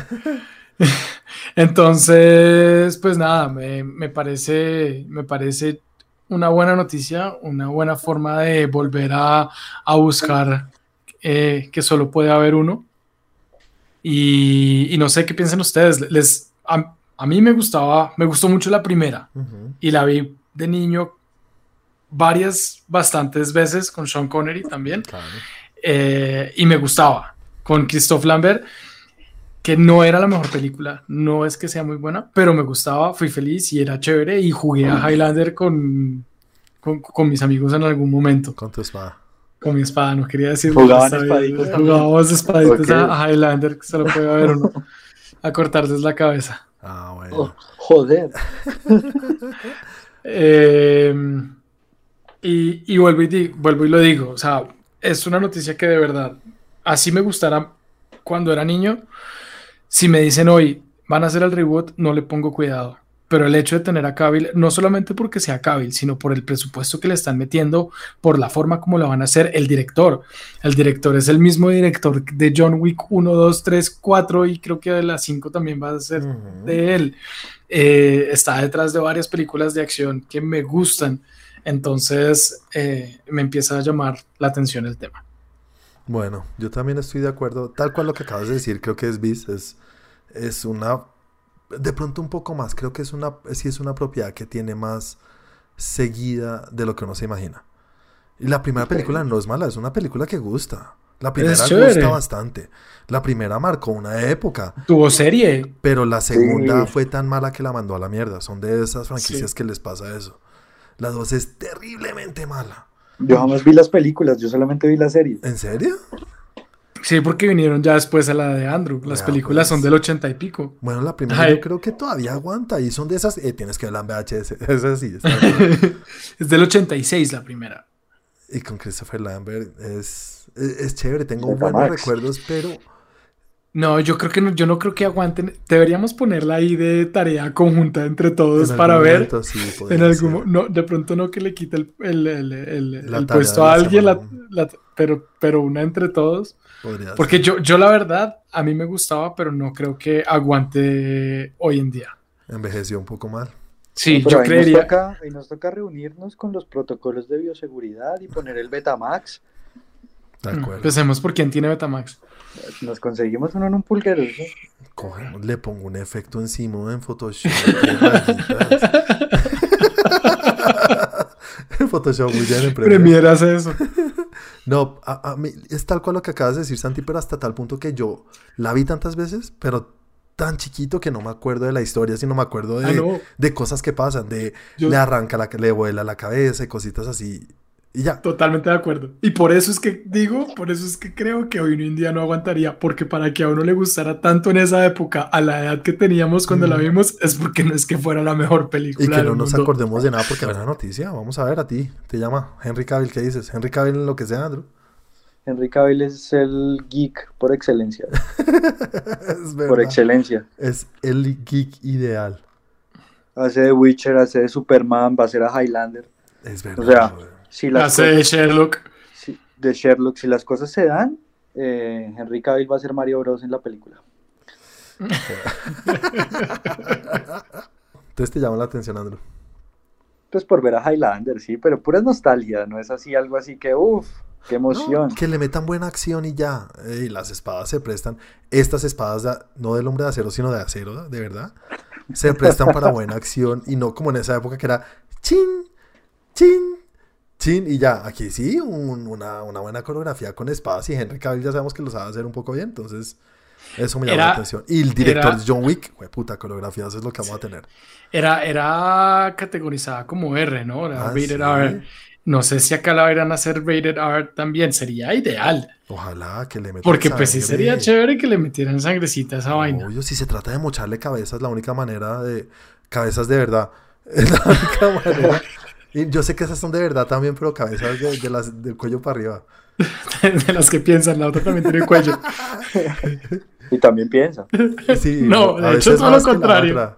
Entonces, pues nada, me, me parece, me parece una buena noticia, una buena forma de volver a, a buscar eh, que solo puede haber uno. Y, y no sé qué piensan ustedes. Les, a, a mí me gustaba, me gustó mucho la primera y la vi de niño varias, bastantes veces con Sean Connery también. Claro. Eh, y me gustaba con Christophe Lambert, que no era la mejor película, no es que sea muy buena, pero me gustaba, fui feliz y era chévere y jugué a Highlander con, con, con mis amigos en algún momento, Con tu espada. Con mi espada, no quería decir Jugaban también. Jugábamos espaditas Ok. a, a Highlander, que solo puede haber uno, [laughs] a cortarles la cabeza. Ah, bueno. Oh, joder. [laughs] Eh, y, y vuelvo, y di- vuelvo y lo digo, o sea, es una noticia que de verdad, así me gustara cuando era niño, si me dicen hoy, van a hacer el reboot, no le pongo cuidado. Pero el hecho de tener a Cavill, no solamente porque sea Cavill, sino por el presupuesto que le están metiendo, por la forma como lo van a hacer el director. El director es el mismo director de John Wick 1, 2, 3, 4 y creo que de las 5 también va a ser Ujú. de él. Eh, está detrás de varias películas de acción que me gustan. Entonces eh, me empieza a llamar la atención el tema. Bueno, yo también estoy de acuerdo. Tal cual lo que acabas de decir, creo que es bis, es, es una. De pronto un poco más. Creo que es una. Sí, es una propiedad que tiene más seguida de lo que uno se imagina. Y la primera película no es mala, es una película que gusta. La primera gusta bastante. La primera marcó una época. Tuvo serie. Pero la segunda Sí. fue tan mala que la mandó a la mierda. Son de esas franquicias que les pasa eso. La dos es terriblemente mala. Yo jamás vi las películas, yo solamente vi la serie. ¿En serio? Sí, porque vinieron ya después a la de Andrew. Las Ya, películas pues. son del ochenta y pico. Bueno, la primera Ay. yo creo que todavía aguanta. Y son de esas. eh, tienes que verla en VHS. Es así. es del 86 la primera. Y con Christopher Lambert es, es, es chévere. Tengo buenos recuerdos, pero no, yo creo que no, yo no creo que aguanten. Deberíamos ponerla ahí de tarea conjunta entre todos para ver. en algún no, de pronto no que le quite el, el, el, el puesto a alguien, pero, pero una entre todos. Porque yo, yo la verdad, a mí me gustaba, pero no creo que aguante hoy en día. Envejeció un poco mal. Sí, yo creería. Nos toca, y nos toca reunirnos con los protocolos de bioseguridad y poner el Betamax. De acuerdo. Empecemos por quién tiene Betamax. Nos conseguimos uno en un pulguero. le pongo un efecto encima en Photoshop. [laughs] en Photoshop muy bien en Premiere hace eso. No, a, mí, es tal cual lo que acabas de decir, Santi, pero hasta tal punto que yo la vi tantas veces, pero tan chiquito que no me acuerdo de la historia, sino me acuerdo de, ah, de cosas que pasan, de le arranca la, le vuela la cabeza y cositas así. Y ya. Totalmente de acuerdo. Y por eso es que digo, por eso es que creo que hoy en día no aguantaría, porque para que a uno le gustara tanto en esa época, a la edad que teníamos cuando la mm. vimos, es porque no es que fuera la mejor película. Y que no nos acordemos de nada porque la noticia. Vamos a ver a ti. Te llama Henry Cavill, ¿qué dices? Henry Cavill en lo que sea, Andrew. Henry Cavill es el geek por excelencia. [laughs] por excelencia. Es el geek ideal. Hace de Witcher, hace de Superman, va a ser a Highlander. Es verdad. O sea, si las de Sherlock. de Sherlock, si las cosas se dan, eh, Henry Cavill va a ser Mario Bros en la película. [laughs] Entonces te llama la atención, Andrew. Pues por ver a Highlander, sí, pero pura nostalgia, no es así algo así que, uff, qué emoción. que le metan buena acción y ya. Y las espadas se prestan. Estas espadas, no del hombre de acero, sino de acero, de verdad. Se prestan para buena acción y no como en esa época que era chin, chin, Chin, y ya, aquí sí, una, buena coreografía con espadas y Henry Cavill ya sabemos que lo sabe hacer un poco bien, entonces eso me llama la atención. Y el director John Wick, puta coreografía, eso es lo que vamos a tener. Era, era categorizada como R, ¿no? Era ah, rated R. No sé si acá la verán a hacer rated R también, sería ideal. Ojalá que le metieran Porque pues sí sería chévere que le metieran sangrecita a esa vaina. Obvio, si se trata de mocharle cabezas, la única manera de... Cabezas de verdad. [laughs] Es la única manera y yo sé que esas son de verdad también, pero cabezas de, las, del cuello para arriba. [laughs] de las que piensan, la otra también tiene el cuello. y también piensa. no, de hecho todo lo contrario.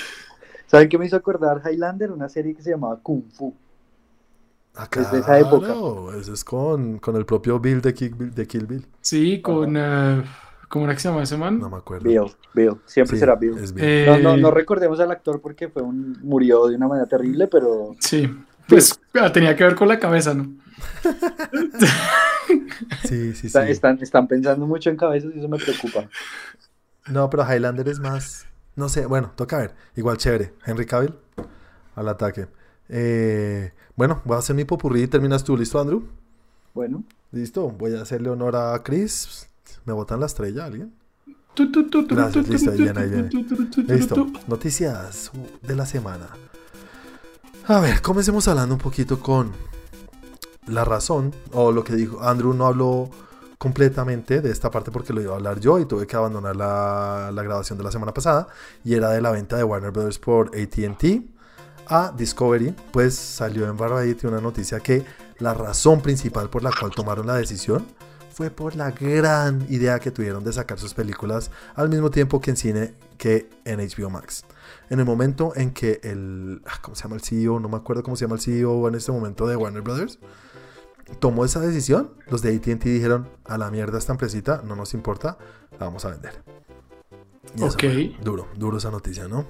[laughs] ¿Saben qué me hizo acordar Highlander? Una serie que se llamaba Kung Fu. Ah, Desde esa época. Eso es con, con el propio Bill de Kill, de Kill Bill. Sí, con... ¿Cómo era que se llama ese man? No me acuerdo. Bill, Bill. Siempre será Bill. No, no, no, recordemos al actor porque fue un, murió de una manera terrible, pero... Sí, pues ah, tenía que ver con la cabeza, ¿no? [laughs] sí, sí, sí. Están, están, pensando mucho en cabezas y eso me preocupa. No, pero Highlander es más... No sé, bueno, toca ver. Igual chévere. Henry Cavill al ataque. Eh, bueno, voy a hacer mi popurrí y terminas tú. ¿Listo, Andrew? Bueno. Listo. Voy a hacerle honor a Chris. ¿Me botan la estrella alguien? Gracias, listo, ahí viene, ahí viene. Listo, noticias de la semana. A ver, comencemos hablando un poquito con la razón, o lo que dijo Andrew no habló completamente de esta parte porque lo iba a hablar yo y tuve que abandonar la, la grabación de la semana pasada y era de la venta de Warner Brothers por ATT a Discovery, pues salió en Variety una noticia que la razón principal por la cual tomaron la decisión fue por la gran idea que tuvieron de sacar sus películas al mismo tiempo que en cine que en HBO Max. En el momento en que el. Ah, ¿Cómo se llama el CEO? No me acuerdo cómo se llama el CEO en este momento de Warner Brothers. Tomó esa decisión. Los de ATT dijeron: A la mierda esta empresita, no nos importa, la vamos a vender. ok. Duro, duro esa noticia, ¿no?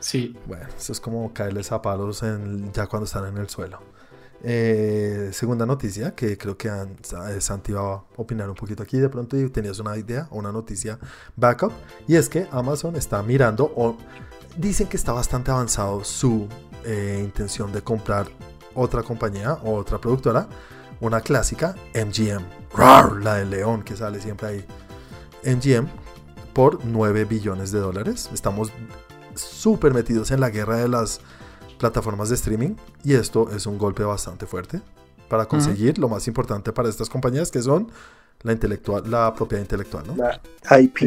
Sí. Bueno, eso es como caerles a palos en, ya cuando están en el suelo. Eh, segunda noticia, que creo que eh, Santi va a opinar un poquito aquí de pronto y tenías una idea o una noticia backup. Y es que Amazon está mirando o dicen que está bastante avanzado su eh, intención de comprar otra compañía o otra productora, una clásica, MGM, la del león que sale siempre ahí. MGM por 9 billones de dólares. Estamos súper metidos en la guerra de las plataformas de streaming y esto es un golpe bastante fuerte para conseguir lo más importante para estas compañías que son la intelectual, la propiedad intelectual, ¿no? La IP.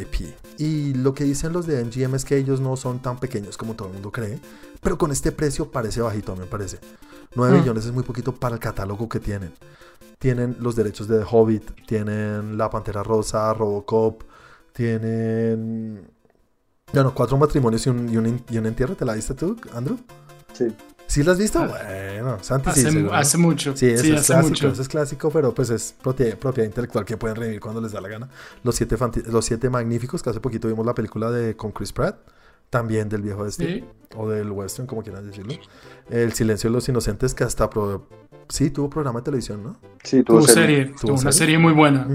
IP. Y lo que dicen los de MGM es que ellos no son tan pequeños como todo el mundo cree, pero con este precio parece bajito, me parece. 9 Mm. billones es muy poquito para el catálogo que tienen. Tienen los derechos de The Hobbit, tienen La Pantera Rosa, Robocop, tienen... Bueno, cuatro matrimonios y un, y un, y un entierro. ¿Te la viste tú, Andrew? Sí. ¿Sí la has visto? Ah. Bueno, Santi sí, Hace, seguro. hace mucho. Sí, eso sí, es hace clásico, mucho. eso es clásico, pero pues es propiedad, propiedad intelectual que pueden revivir cuando les da la gana. Los siete, los siete magníficos, que hace poquito vimos la película de con Chris Pratt, también del viejo este, Sí. o del western, como quieran decirlo. El silencio de los inocentes, que hasta pro- sí tuvo programa de televisión, ¿no? Sí, tuvo Tuvo serie. serie, ¿Tuvo una serie? serie muy buena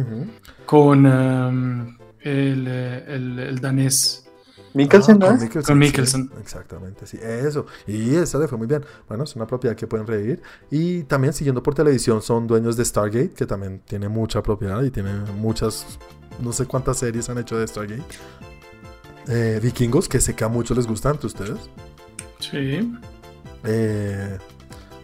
con um, el, eh, el, el danés. Mikkelsen, Ah, ¿no con? Mikkelsen, Con sí, Mikkelsen. exactamente, sí, eso. Y esa le fue muy bien. Bueno, es una propiedad que pueden revivir. Y también siguiendo por televisión son dueños de Stargate, que también tiene mucha propiedad y tiene muchas, no sé cuántas series han hecho de Stargate. Eh, Vikingos, que sé que a muchos les gusta entre ustedes. Sí. Eh,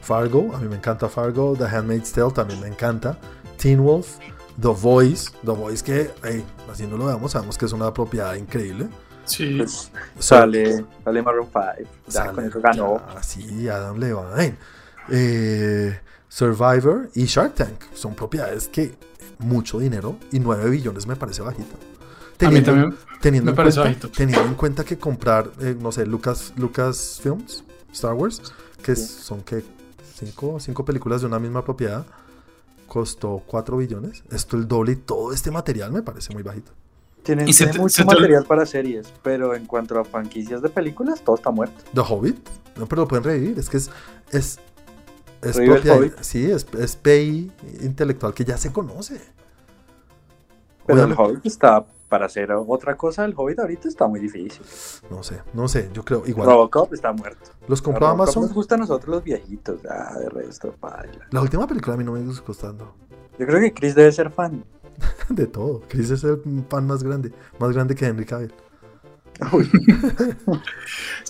Fargo, a mí me encanta Fargo. The Handmaid's Tale también me encanta. Teen Wolf, The Voice. The Voice que, hey, así no lo veamos, sabemos que es una propiedad increíble. Sí. Pues, sale, sale Maroon 5. Ya Sale- con eso ganó. Ah, sí, Adam Levine. Eh, Survivor y Shark Tank son propiedades que mucho dinero y 9 billones me parece bajito. A mí también. teniendo me en parece cuenta, bajito. teniendo en cuenta que comprar, eh, no sé, Lucas, Lucas Films, Star Wars, que Sí. son que cinco, cinco películas de una misma propiedad, costó 4 billones. Esto el doble y todo este material me parece muy bajito. Tienen, Y se tienen te- mucho te- material para series, pero en cuanto a franquicias de películas, todo está muerto. The Hobbit, no, pero lo pueden revivir. Es que es. es es ¿Revive el propiedad- Hobbit? sí, es, es PI intelectual que ya se conoce. Pero el Hobbit está, para hacer otra cosa, el Hobbit ahorita está muy difícil. No sé, no sé, yo creo igual. Robocop está muerto. Los compró Robocop Amazon. Nos gusta a nosotros los viejitos, ah, de resto, paila. La última película a mí no me gusta costando. Yo creo que Chris debe ser fan. [laughs] De todo. Chris es el pan más grande. Más grande que Henry Cavill. [laughs]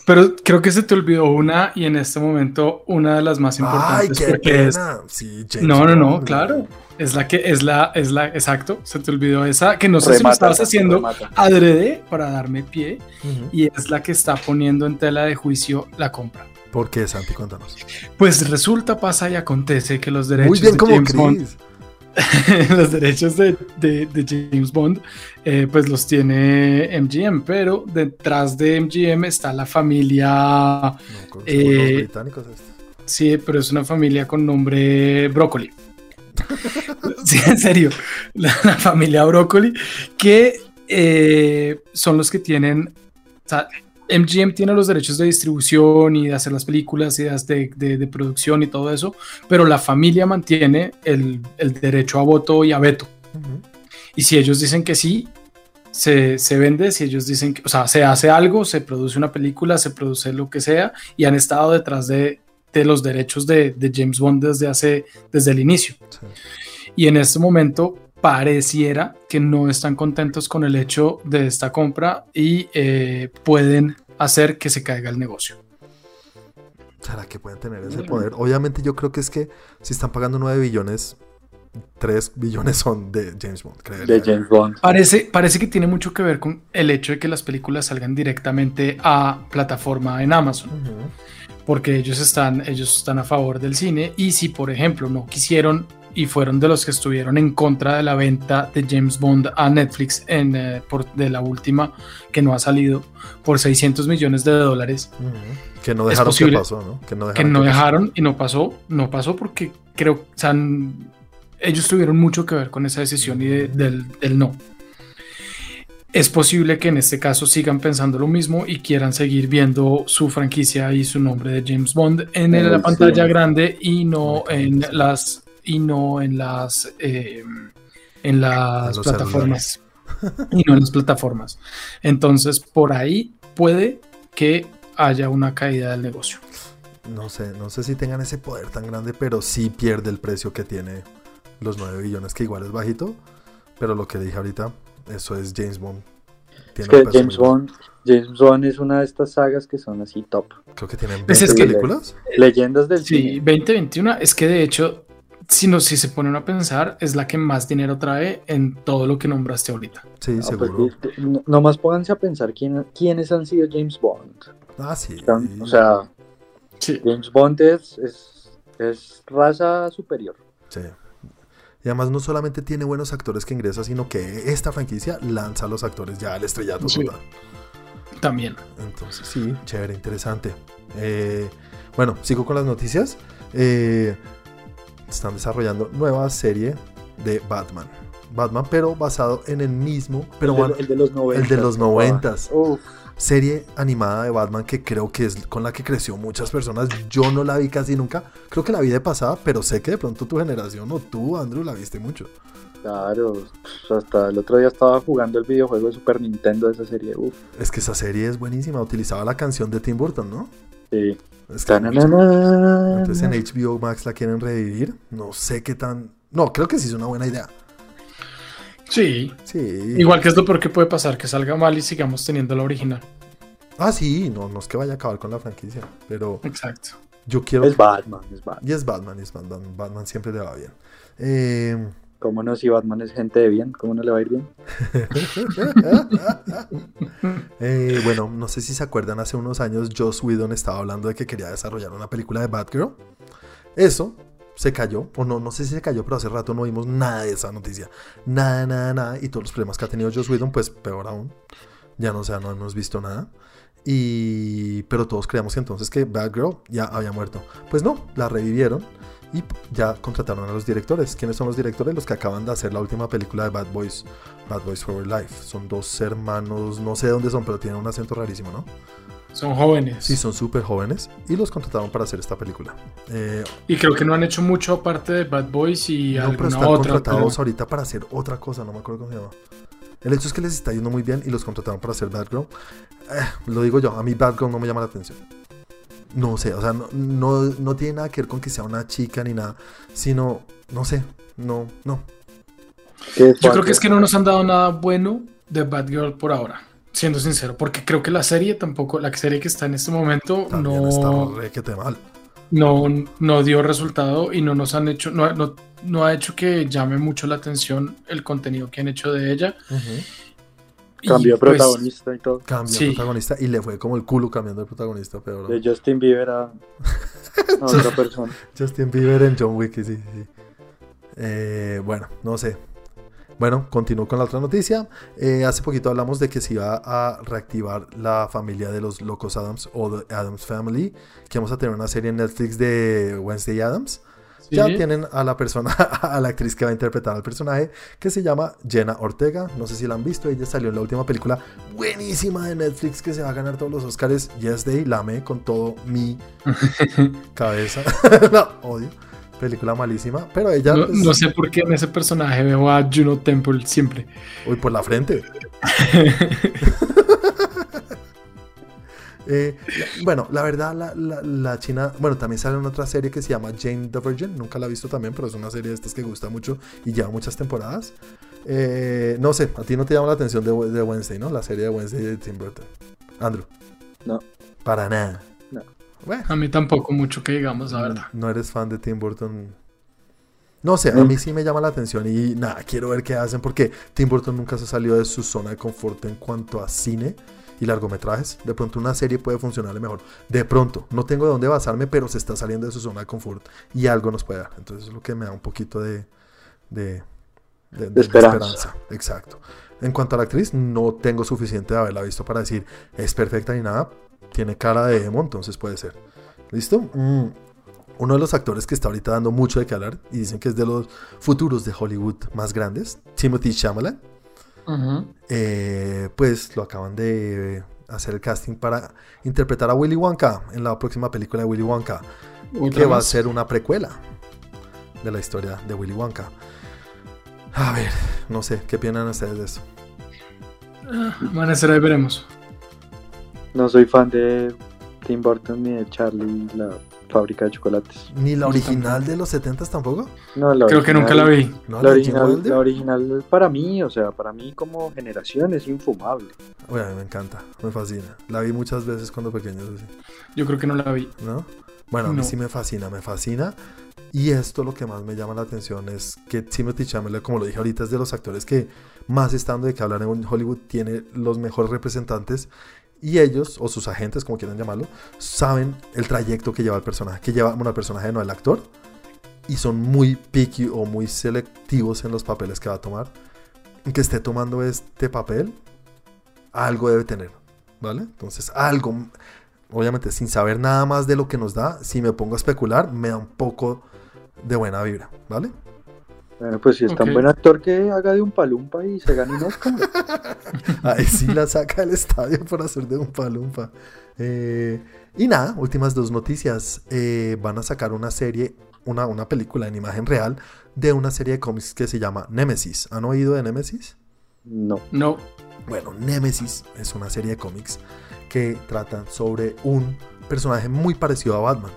Pero creo que se te olvidó una y en este momento una de las más Ay, importantes. qué porque es- pena. Sí, James No, no, no, Bond. claro. Es la que, es la, es la, exacto, se te olvidó esa, que no sé si lo Remata, estabas haciendo remata. adrede para darme pie, y es la que está poniendo en tela de juicio la compra. ¿Por qué, Santi? Cuéntanos. Pues resulta, pasa y acontece que los derechos Muy bien de como James Bond. [laughs] los derechos de, de- de James Bond, eh, pues los tiene MGM, pero detrás de MGM está la familia, No, Eh, los británicos. estos. sí, pero es una familia con nombre Brócoli. [laughs] sí, en serio, la, la familia Brócoli, que eh, son los que tienen, o sea, MGM tiene los derechos de distribución y de hacer las películas y de, de- de producción y todo eso, pero la familia mantiene el, el derecho a voto y a veto. Y si ellos dicen que sí, se, se vende, si ellos dicen que, o sea, se hace algo, se produce una película, se produce lo que sea, y han estado detrás de, de los derechos de, de James Bond desde hace, desde el inicio. Sí. Y en este momento pareciera que no están contentos con el hecho de esta compra y eh, pueden hacer que se caiga el negocio. ¿Será que pueden tener ese poder? Obviamente yo creo que es que si están pagando 9 billones, 3 billones son de James Bond, creo. De James Bond. Parece, parece que tiene mucho que ver con el hecho de que las películas salgan directamente a plataforma en Amazon. porque ellos están, ellos están a favor del cine y si por ejemplo no quisieron y fueron de los que estuvieron en contra de la venta de James Bond a Netflix en, eh, por, de la última que no ha salido por 600 millones de dólares Que no dejaron que pasó, ¿no? Que no dejaron que no que pasó. dejaron y no pasó, no pasó porque creo o sea, ellos tuvieron mucho que ver con esa decisión y de- del, del no. Es posible que en este caso sigan pensando lo mismo y quieran seguir viendo su franquicia y su nombre de James Bond en la pantalla grande y no en las y no en las eh, en las plataformas y no en las plataformas. Entonces por ahí puede que haya una caída del negocio. No sé, no sé si tengan ese poder tan grande, pero sí pierde el precio que tiene los 9 billones, que igual es bajito. Pero lo que dije ahorita, eso es James Bond. Tiene Es que James. Bond, James Bond es una de estas sagas que son así top. Creo que tienen 20 Pues es que- películas. Leyendas del Sí, cine. 2021 es que de hecho, si, no, si se ponen a pensar, es la que más dinero trae en todo lo que nombraste ahorita. Sí, No, seguro. pues, no- nomás pónganse a pensar quién, quiénes han sido James Bond. Ah, sí. Están- O sea, Sí. James Bond es, es Es raza superior. Sí. Y además no solamente tiene buenos actores que ingresa, sino que esta franquicia lanza a los actores ya al estrellato Sí. total. También. Entonces, sí, chévere, interesante. Eh, bueno, sigo con las noticias. Eh, están desarrollando nueva serie de Batman. Batman, pero basado en el mismo, pero el, de, el de los 90. el de los noventas. Uf, serie animada de Batman que creo que es con la que creció muchas personas. Yo no la vi casi nunca. Creo que la vi de pasada, pero sé que de pronto tu generación o tú, Andrew, la viste mucho. claro. Pues hasta el otro día estaba jugando el videojuego de Super Nintendo de esa serie. Uf, Es que esa serie es buenísima. Utilizaba la canción de Tim Burton, ¿no? sí. Es que- Tananana. entonces en HBO Max la quieren revivir. No sé qué tan. No, creo que sí es una buena idea. Sí. Sí. Igual que es lo peor que puede pasar, que salga mal y sigamos teniendo la original. Ah, sí, no, no es que vaya a acabar con la franquicia. Pero Exacto. yo quiero. Es Batman, es Batman. Y es Batman, es Batman. Batman siempre le va bien. Eh. ¿Cómo no? Si Batman es gente de bien, ¿cómo no le va a ir bien? [laughs] Eh, bueno, no sé si se acuerdan, hace unos años Joss Whedon estaba hablando de que quería desarrollar una película de Batgirl. Eso se cayó, o no, no sé si se cayó, pero hace rato no vimos nada de esa noticia. Nada, nada, nada. Y todos los problemas que ha tenido Joss Whedon, pues peor aún. Ya no, o sea, no hemos visto nada. Y... Pero todos creíamos entonces que Batgirl ya había muerto. Pues no, la revivieron y ya contrataron a los directores. ¿Quiénes son los directores? Los que acaban de hacer la última película de Bad Boys, Bad Boys for Life. Son dos hermanos, no sé de dónde son, pero tienen un acento rarísimo, ¿no? Son jóvenes. Sí, son súper jóvenes y los contrataron para hacer esta película. Eh, Y creo que no han hecho mucho aparte de Bad Boys y no, pero están otra. contratados pero- ahorita para hacer otra cosa, no me acuerdo cómo se llama. El hecho es que les está yendo muy bien y los contrataron para hacer Batgirl. Eh, lo digo yo, a mí Batgirl no me llama la atención. No sé, o sea, no, no, no tiene nada que ver con que sea una chica ni nada, sino, no sé, no, no. ¿Qué Yo creo que es que no nos han dado nada bueno de Batgirl por ahora, siendo sincero, porque creo que la serie tampoco, la serie que está en este momento También está no, mal. no, no dio resultado y no nos han hecho, no, no, no ha hecho que llame mucho la atención el contenido que han hecho de ella. Y, Cambió de pues, protagonista y todo. Cambió Sí. protagonista y le fue como el culo cambiando el protagonista, pero De Justin Bieber a, a [laughs] otra persona. Justin Bieber en John Wick, sí, sí. Eh, bueno, no sé. Bueno, continúo con la otra noticia. Eh, hace poquito hablamos de que se iba a reactivar la familia de los Locos Adams o The Adams Family, que vamos a tener una serie en Netflix de Wednesday Adams. Sí. Ya tienen a la persona, [laughs] a la actriz que va a interpretar al personaje, que se llama Jenna Ortega. No sé si la han visto, ella salió en la última película buenísima de Netflix que se va a ganar todos los Oscars. Yes Day, la amé con todo mi [laughs] cabeza. [laughs] la odio. Película malísima, pero ella. No, pues, no sé por qué en ese personaje veo a Juno Temple siempre. Uy, por la frente. Eh, bueno, la verdad, la, la- la china. Bueno, también sale en otra serie que se llama Jane the Virgin. Nunca la he visto también, pero es una serie de estas que gusta mucho y lleva muchas temporadas. Eh, no sé, a ti no te llama la atención de, de Wednesday, ¿no? La serie de Wednesday de Tim Burton. Andrew. No. Para nada. No. Bueno, A mí tampoco mucho que digamos, la verdad. no eres fan de Tim Burton. No sé, a mí sí me llama la atención y nada, quiero ver qué hacen porque Tim Burton nunca se salió de su zona de confort en cuanto a cine y largometrajes. De pronto una serie puede funcionarle mejor. De pronto, no tengo de dónde basarme, pero se está saliendo de su zona de confort y algo nos puede dar. Entonces es lo que me da un poquito de, de, de- de esperanza. Exacto. En cuanto a la actriz, no tengo suficiente de haberla visto para decir es perfecta ni nada. Tiene cara de emo, entonces puede ser. ¿Listo? Mm. Uno de los actores que está ahorita dando mucho de qué hablar y dicen que es de los futuros de Hollywood más grandes, Timothy Chalamet, Eh, pues lo acaban de hacer el casting para interpretar a Willy Wonka en la próxima película de Willy Wonka, que va a ser una precuela de la historia de Willy Wonka. A ver, no sé, ¿qué piensan ustedes de eso? Ah, Amanecer ahí veremos. No soy fan de Tim Burton ni de Charlie, la fábrica de chocolates. Ni la original de los 70 tampoco. No, la Creo que nunca la vi. No, La original, la original para mí, o sea, para mí como generación es infumable. Mí me encanta, me fascina. La vi muchas veces cuando pequeño, así, Yo creo que no la vi. ¿no? Bueno, a mí No. sí me fascina, me fascina. Y esto lo que más me llama la atención es que Timothy Chalamet, como lo dije ahorita, es de los actores que más estando de que hablar en Hollywood tiene los mejores representantes Y ellos, o sus agentes, como quieran llamarlo, saben el trayecto que lleva el personaje, que lleva bueno, el personaje, no el actor. Y son muy picky o muy selectivos en los papeles que va a tomar. Que esté tomando este papel, algo debe tener, ¿vale? Entonces, algo, obviamente sin saber nada más de lo que nos da, si me pongo a especular, me da un poco de buena vibra, ¿vale? Bueno, pues si es tan buen actor que haga de un palumpa y se gane un Oscar. [laughs] Ahí sí la saca del estadio por hacer de un palumpa. Eh, y nada, últimas dos noticias. Eh, van a sacar una serie, una, una película en imagen real de una serie de cómics que se llama Nemesis. ¿Han oído de Nemesis? No. No. Bueno, Nemesis es una serie de cómics que tratan sobre un personaje muy parecido a Batman.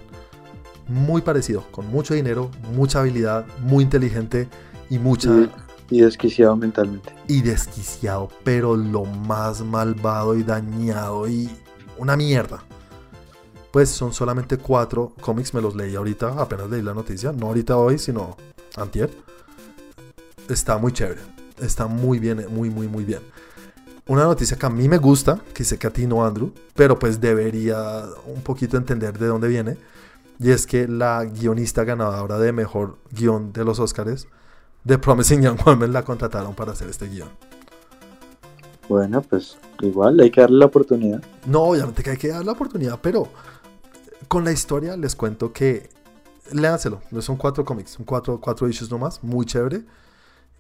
Muy parecido, con mucho dinero, mucha habilidad, muy inteligente y mucha Y, y desquiciado mentalmente. y desquiciado, pero lo más malvado y dañado y una mierda. Pues son solamente cuatro cómics, me los leí ahorita, apenas leí la noticia, no ahorita hoy, sino antier. Está muy chévere, está muy bien, muy, muy, muy bien. Una noticia que a mí me gusta, que sé que a ti no, Andrew, pero pues debería un poquito entender de dónde viene. Y es que la guionista ganadora de mejor guion de los Oscars, The Promising Young Woman, la contrataron para hacer este guion. Bueno, pues igual hay que darle la oportunidad. No, obviamente que hay que dar la oportunidad, pero con la historia les cuento que léanselo. Son cuatro cómics, son cuatro, cuatro issues nomás, muy chévere.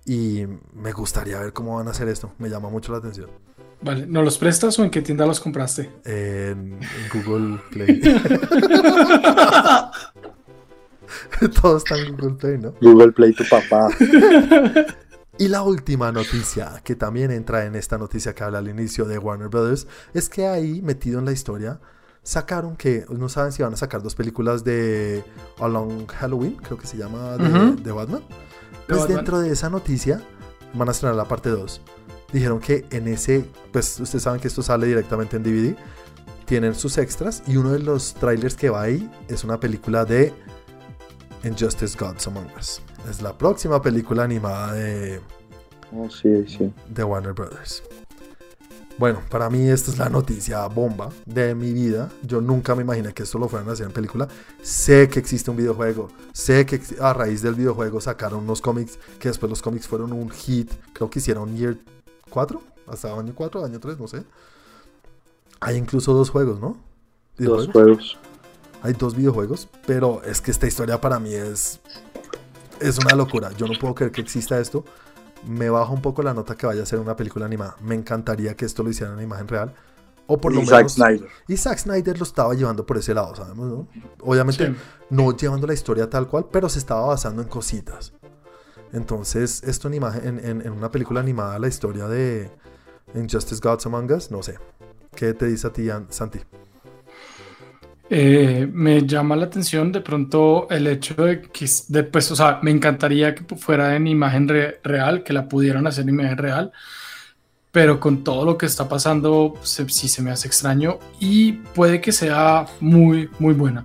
Y me gustaría ver cómo van a hacer esto. Me llama mucho la atención. Vale, ¿no los prestas o en qué tienda los compraste? En, en Google Play. [laughs] [laughs] Todo está en Google Play, ¿no? Google Play tu papá. Y la última noticia, que también entra en esta noticia que habla al inicio de Warner Brothers, es que ahí, metido en la historia, sacaron que, no saben si van a sacar dos películas de Along Halloween, creo que se llama, de Batman. Pues Batman. dentro de esa noticia van a estrenar la parte 2. Dijeron que en ese, pues ustedes saben que esto sale directamente en DVD, tienen sus extras y uno de los trailers que va ahí es una película de Injustice Gods Among Us. Es la próxima película animada de, Oh, sí, sí. de Warner Brothers. Bueno, para mí esta es la noticia bomba de mi vida. Yo nunca me imaginé que esto lo fueran a hacer en película. Sé que existe un videojuego. Sé que a raíz del videojuego sacaron unos cómics que después los cómics fueron un hit. Creo que hicieron Year 4, hasta año 4, año 3, no sé. Hay incluso dos juegos, ¿no? Dos juegos. Hay dos videojuegos, pero es que esta historia para mí es es una locura. Yo no puedo creer que exista esto. Me baja un poco la nota que vaya a ser una película animada. Me encantaría que esto lo hicieran en imagen real. O por lo Y Zack menos. Snyder. Y Zack Snyder lo estaba llevando por ese lado, ¿sabemos? no? Obviamente Sí. no llevando la historia tal cual, pero se estaba basando en cositas. Entonces, esto en, imagen, en, en- en una película animada, la historia de Injustice Gods Among Us, no sé. ¿Qué te dice a ti, An- Santi? Eh, me llama la atención de pronto el hecho de que, de, pues, o sea, me encantaría que fuera en imagen re- real, que la pudieran hacer en imagen real, pero con todo lo que está pasando, se- sí se me hace extraño y puede que sea muy, muy buena.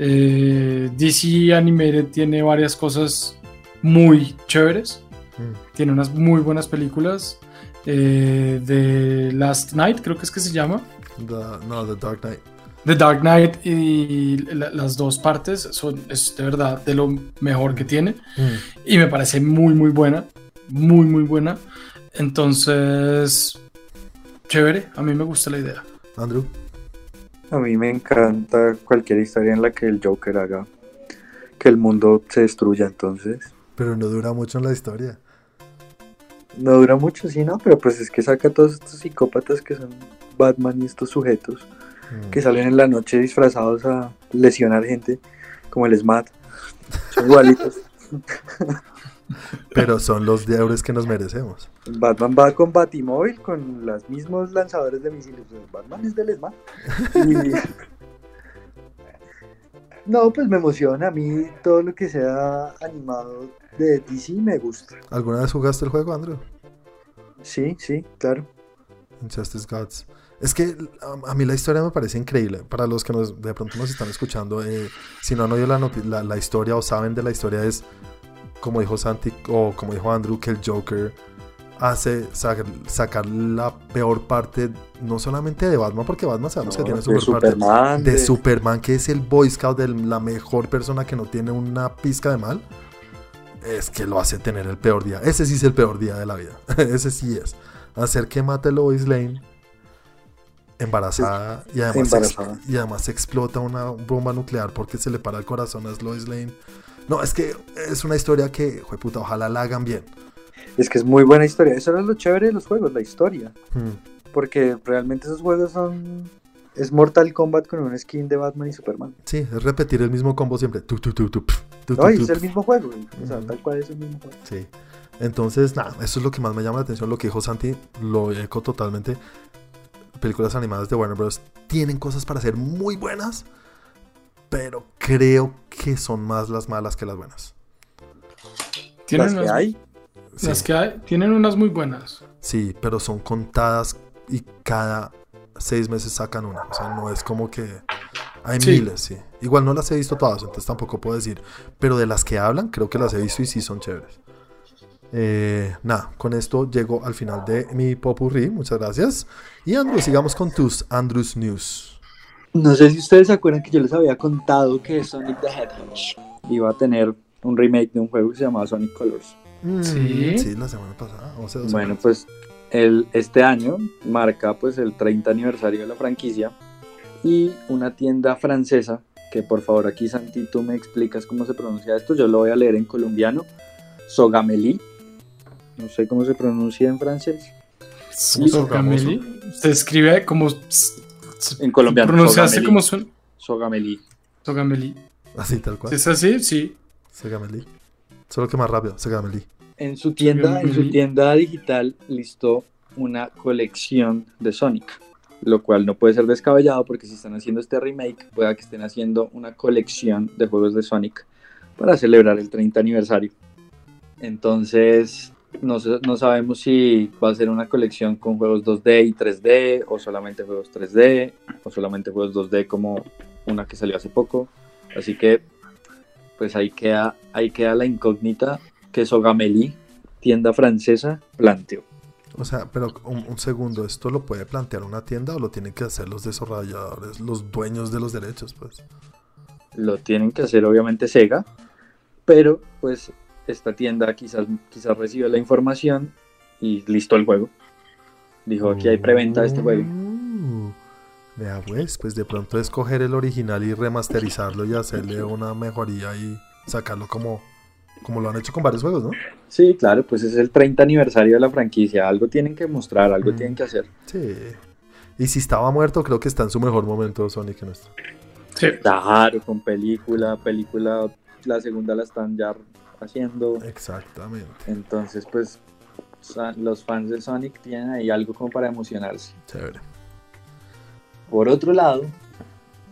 Eh, DC Animated tiene varias cosas muy chéveres, Mm, tiene unas muy buenas películas. eh, de Last Night, creo que es que se llama. The- no, The Dark Knight. The Dark Knight y la- las dos partes son es de verdad de lo mejor que tiene Mm. y me parece muy muy buena, muy muy buena. Entonces, chévere, a mí me gusta la idea. Andrew. A mí me encanta cualquier historia en la que el Joker haga que el mundo se destruya, entonces. Pero no dura mucho en la historia. No dura mucho, sí, ¿no? Pero pues es que saca a todos estos psicópatas que son Batman y estos sujetos Mm. que salen en la noche disfrazados a lesionar gente, como el SMAT. Son igualitos. [laughs] Pero son los deures que nos merecemos. Batman va con Batimóvil, con los mismos lanzadores de misiles. Batman es del SMAT. Y- [laughs] No, pues me emociona. A mí todo lo que sea animado de DC me gusta. ¿Alguna vez jugaste el juego, Andrew? Sí, sí, claro. Injustice Gods. Es que a, a mí la historia me parece increíble. Para los que nos, de pronto nos están escuchando, eh, si no han oído la, la, la historia o saben de la historia, es como dijo Santi o como dijo Andrew, que el Joker hace sa- sacar la peor parte, no solamente de Batman, porque Batman sabemos que No, tiene su peor parte, Superman, de de- Superman, que es el Boy Scout, de la mejor persona que no tiene una pizca de mal, es que lo hace tener el peor día. Ese sí es el peor día de la vida. [laughs] Ese sí es. Hacer que mate Lois Lane embarazada y además, Embarazada. y además explota una bomba nuclear porque se le para el corazón a Lois Lane. No, es que es una historia que, puta, ojalá la hagan bien. Es que es muy buena historia. Eso era lo chévere de los juegos, la historia. Hmm. Porque realmente esos juegos son. Es Mortal Kombat con un skin de Batman y Superman. Sí, es repetir el mismo combo siempre. Tu, tu, tu, tu, No, y es el mismo juego. O sea, tal cual es el mismo juego. Sí. Entonces, nada, eso es lo que más me llama la atención. Lo que dijo Santi, lo eco totalmente. Películas animadas de Warner Bros. tienen cosas para ser muy buenas, pero creo que son más las malas que las buenas. Tienen Las que unas, hay. Sí, las que hay- tienen unas muy buenas. sí, pero son contadas y cada seis meses sacan una. O sea, no es como que hay Sí. miles, sí. Igual no las he visto todas, entonces tampoco puedo decir. Pero de las que hablan, creo que las he visto y sí son chéveres. Eh, nada, con esto llego al final de mi popurrí. Muchas gracias. Y Andrew, sigamos con tus Andrews News. No sé si ustedes se acuerdan que yo les había contado que Sonic the Hedgehog iba a tener un remake de un juego que se llamaba Sonic Colors. Mm, Sí. Sí, la semana pasada. o sea, Bueno, pues el, este año marca pues el 30 aniversario de la franquicia y una tienda francesa que por favor aquí Santi tú me explicas cómo se pronuncia esto, yo lo voy a leer en colombiano, Sogameli, no sé cómo se pronuncia en francés, Sí, Sogameli. Se escribe como. en colombiano, Pronunciaste como son. Sogameli. Sogameli. Así tal cual. ¿Es así? Sí. Segameli. Solo que más rápido, Segameli. En su tienda, en su tienda digital listó una colección de Sonic, lo cual no puede ser descabellado porque si están haciendo este remake, pueda que estén haciendo una colección de juegos de Sonic para celebrar el 30 aniversario. Entonces, no, sabemos si va a ser una colección con juegos 2D y 3D, o solamente juegos 3D, o solamente juegos 2D como una que salió hace poco. Así que, pues ahí queda, ahí queda la incógnita que Sogameli, tienda francesa, planteó. O sea, pero un, un segundo, ¿esto lo puede plantear una tienda o lo tienen que hacer los desarrolladores, los dueños de los derechos? Pues. Lo tienen que hacer obviamente Sega, pero pues esta tienda quizás, quizás recibió la información y listó el juego. Dijo, aquí hay preventa de este juego. Uh, Vea pues, pues de pronto escoger el original y remasterizarlo y hacerle una mejoría y sacarlo como, como lo han hecho con varios juegos, ¿no? Sí, claro, pues es el 30 aniversario de la franquicia. Algo tienen que mostrar, algo Mm. tienen que hacer. Sí. Y si estaba muerto, creo que está en su mejor momento Sonic en esto. Sí. Claro, con película, película, la segunda la están ya haciendo. Exactamente. Entonces, pues los fans de Sonic tienen ahí algo como para emocionarse. Chévere. Por otro lado,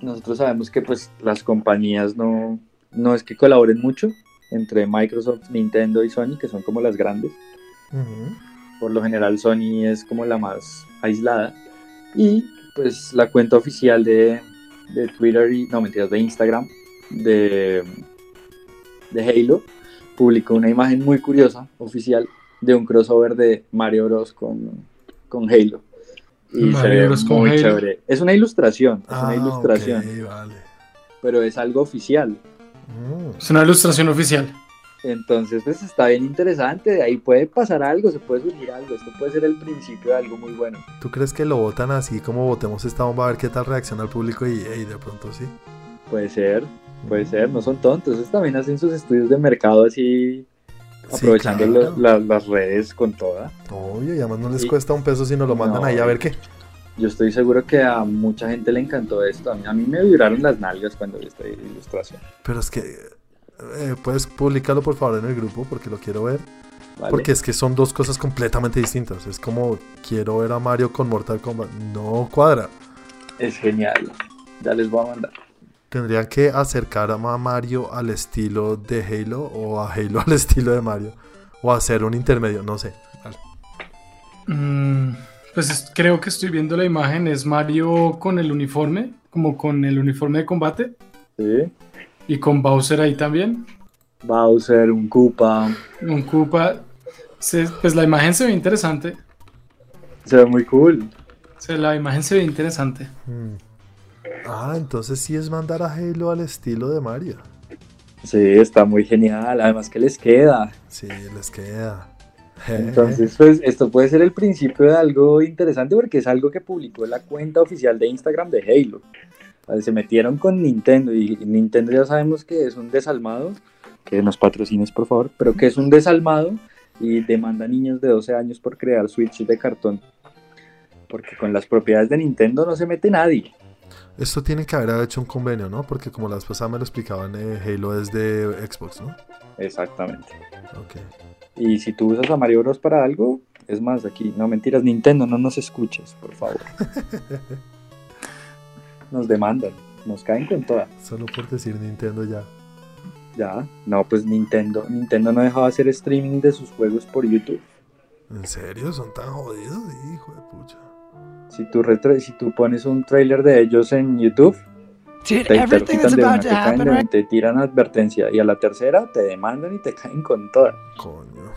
nosotros sabemos que pues las compañías no, no es que colaboren mucho entre Microsoft, Nintendo y Sony, que son como las grandes. Por lo general Sony es como la más aislada. Y pues la cuenta oficial de, de Twitter y, no mentiras, de Instagram de, de Halo publicó una imagen muy curiosa, oficial, de un crossover de Mario Bros. con, con Halo. Y se Mario ve Bros. con muy Halo. chévere. Es una ilustración, es Ah, una ilustración, ok, vale. pero es algo oficial. Mm. Es una ilustración oficial. Entonces, pues está bien interesante. De ahí puede pasar algo, se puede surgir algo. Esto puede ser el principio de algo muy bueno. ¿Tú crees que lo votan así como votemos esta bomba a ver qué tal reacciona el público y hey, de pronto sí? Puede ser, puede ser, no son tontos. Ellos también hacen sus estudios de mercado así, Sí, aprovechando claro. lo- la- las redes con toda. Obvio, y además no les Y- cuesta un peso si nos lo mandan No. ahí a ver qué. Yo estoy seguro que a mucha gente le encantó esto. A mí, a mí me vibraron las nalgas cuando vi esta ilustración. Pero es que eh, puedes publicarlo por favor en el grupo porque lo quiero ver. ¿vale? Porque es que son dos cosas completamente distintas. Es como quiero ver a Mario con Mortal Kombat. No cuadra. Es genial. Ya les voy a mandar. Tendrían que acercar a Ma- Mario al estilo de Halo o a Halo [laughs] al estilo de Mario. O hacer un intermedio, no sé. Mm, pues es- creo que estoy viendo la imagen. Es Mario con el uniforme, como con el uniforme de combate. ¿Sí? Y con Bowser ahí también. Bowser, un Koopa. Un Koopa. Se- pues la imagen se ve interesante. Se ve muy cool. Se- la imagen se ve interesante. Mm. Ah, entonces sí es mandar a Halo al estilo de Mario. Sí, está muy genial. Además que les queda. Sí, les queda. [laughs] Entonces, pues esto puede ser el principio de algo interesante porque es algo que publicó la cuenta oficial de Instagram de Halo. Se metieron con Nintendo y Nintendo ya sabemos que es un desalmado, que nos patrocines por favor, pero que es un desalmado y demanda a niños de 12 años por crear Switch de cartón. Porque con las propiedades de Nintendo no se mete nadie. Esto tiene que haber hecho un convenio, ¿no? Porque como la vez pasada me lo explicaban, eh, Halo es de Xbox, ¿no? Exactamente. Ok. Y si tú usas a Mario Bros para algo, es más, aquí, no mentiras, Nintendo, no nos escuches, por favor. [laughs] Nos demandan, nos caen con toda. Solo por decir Nintendo ya. Ya, no, pues Nintendo, Nintendo no dejaba hacer streaming de sus juegos por YouTube. ¿En serio? ¿Son tan jodidos? Hijo de pucha. Si tú, retra- si tú pones un trailer de ellos en YouTube, Dude, te, te lo quitan de una, te caen happen de una, right te tiran advertencia y a la tercera te demandan y te caen con toda. Coño.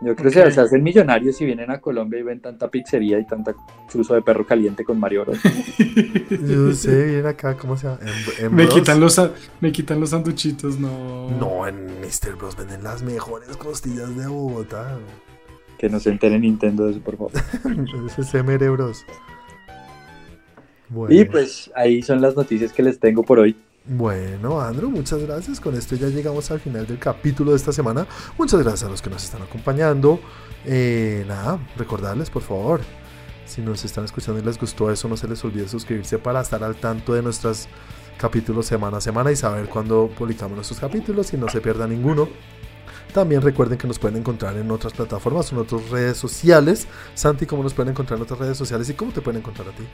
Yo creo que se hacen millonarios si vienen a Colombia y ven tanta pizzería y tanta chuzo de perro caliente con Mario Bros. [laughs] Yo sé, viene acá, ¿cómo se llama? En, en Me Bros. quitan los me quitan los sanduchitos, no. No, en Mr. Bros venden las mejores costillas de Bogotá. Que no se entere Nintendo de eso, por favor. [laughs] Ese es MR Bros. Bueno. Y pues ahí son las noticias que les tengo por hoy. Bueno, Andrew, muchas gracias. Con esto ya llegamos al final del capítulo de esta semana. Muchas gracias a los que nos están acompañando. Eh, nada, recordarles, por favor, si nos están escuchando y les gustó eso, no se les olvide suscribirse para estar al tanto de nuestros capítulos semana a semana y saber cuándo publicamos nuestros capítulos y no se pierda ninguno. También recuerden que nos pueden encontrar en otras plataformas, en otras redes sociales. Santi, ¿cómo nos pueden encontrar en otras redes sociales y cómo te pueden encontrar a ti?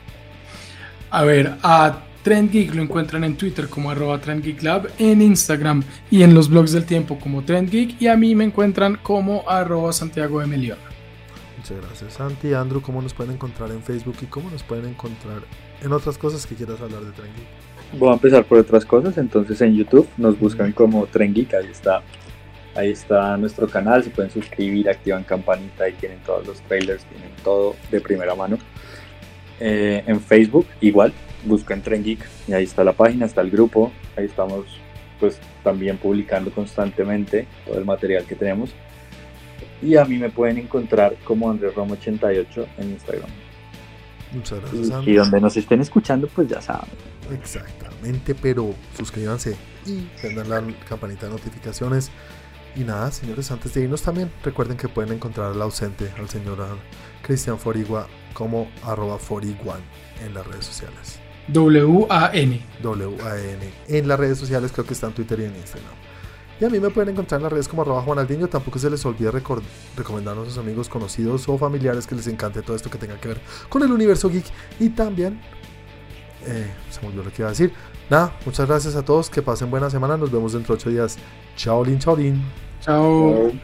A ver, a Trend Geek lo encuentran en Twitter como arroba Trend Geek Lab, en Instagram y en los blogs del tiempo como Trend Geek y a mí me encuentran como arroba Santiago de Melión. Muchas gracias, Santi. Andrew, ¿cómo nos pueden encontrar en Facebook y cómo nos pueden encontrar en otras cosas que quieras hablar de Tranqui? Voy a empezar por otras cosas. Entonces en YouTube nos buscan como Tren Geek. Ahí está. Ahí está nuestro canal. Se pueden suscribir, activan campanita. Ahí tienen todos los trailers. Tienen todo de primera mano. Eh, en Facebook igual. Buscan Tren Geek. Y ahí está la página. Está el grupo. Ahí estamos pues también publicando constantemente todo el material que tenemos. Y a mí me pueden encontrar como Andrés Romo 88 en Instagram. Muchas gracias, Y, donde nos estén escuchando, pues ya saben. Exactamente, pero suscríbanse y prendan la campanita de notificaciones. Y nada, señores, antes de irnos también, recuerden que pueden encontrar al ausente, al señor Cristian Forigua, como arroba foriguan en las redes sociales. W-A-N. W-A-N. En las redes sociales creo que está en Twitter y en Instagram. Y a mí me pueden encontrar en las redes como arroba Juanaldiño. Tampoco se les olvide recomendarnos a sus amigos conocidos o familiares que les encante todo esto que tenga que ver con el universo geek. Y también, eh, se me olvidó lo que iba a decir. Nada, muchas gracias a todos. Que pasen buena semana. Nos vemos dentro de ocho días. Chao, Lin, chao, Lin. Chao. Chao.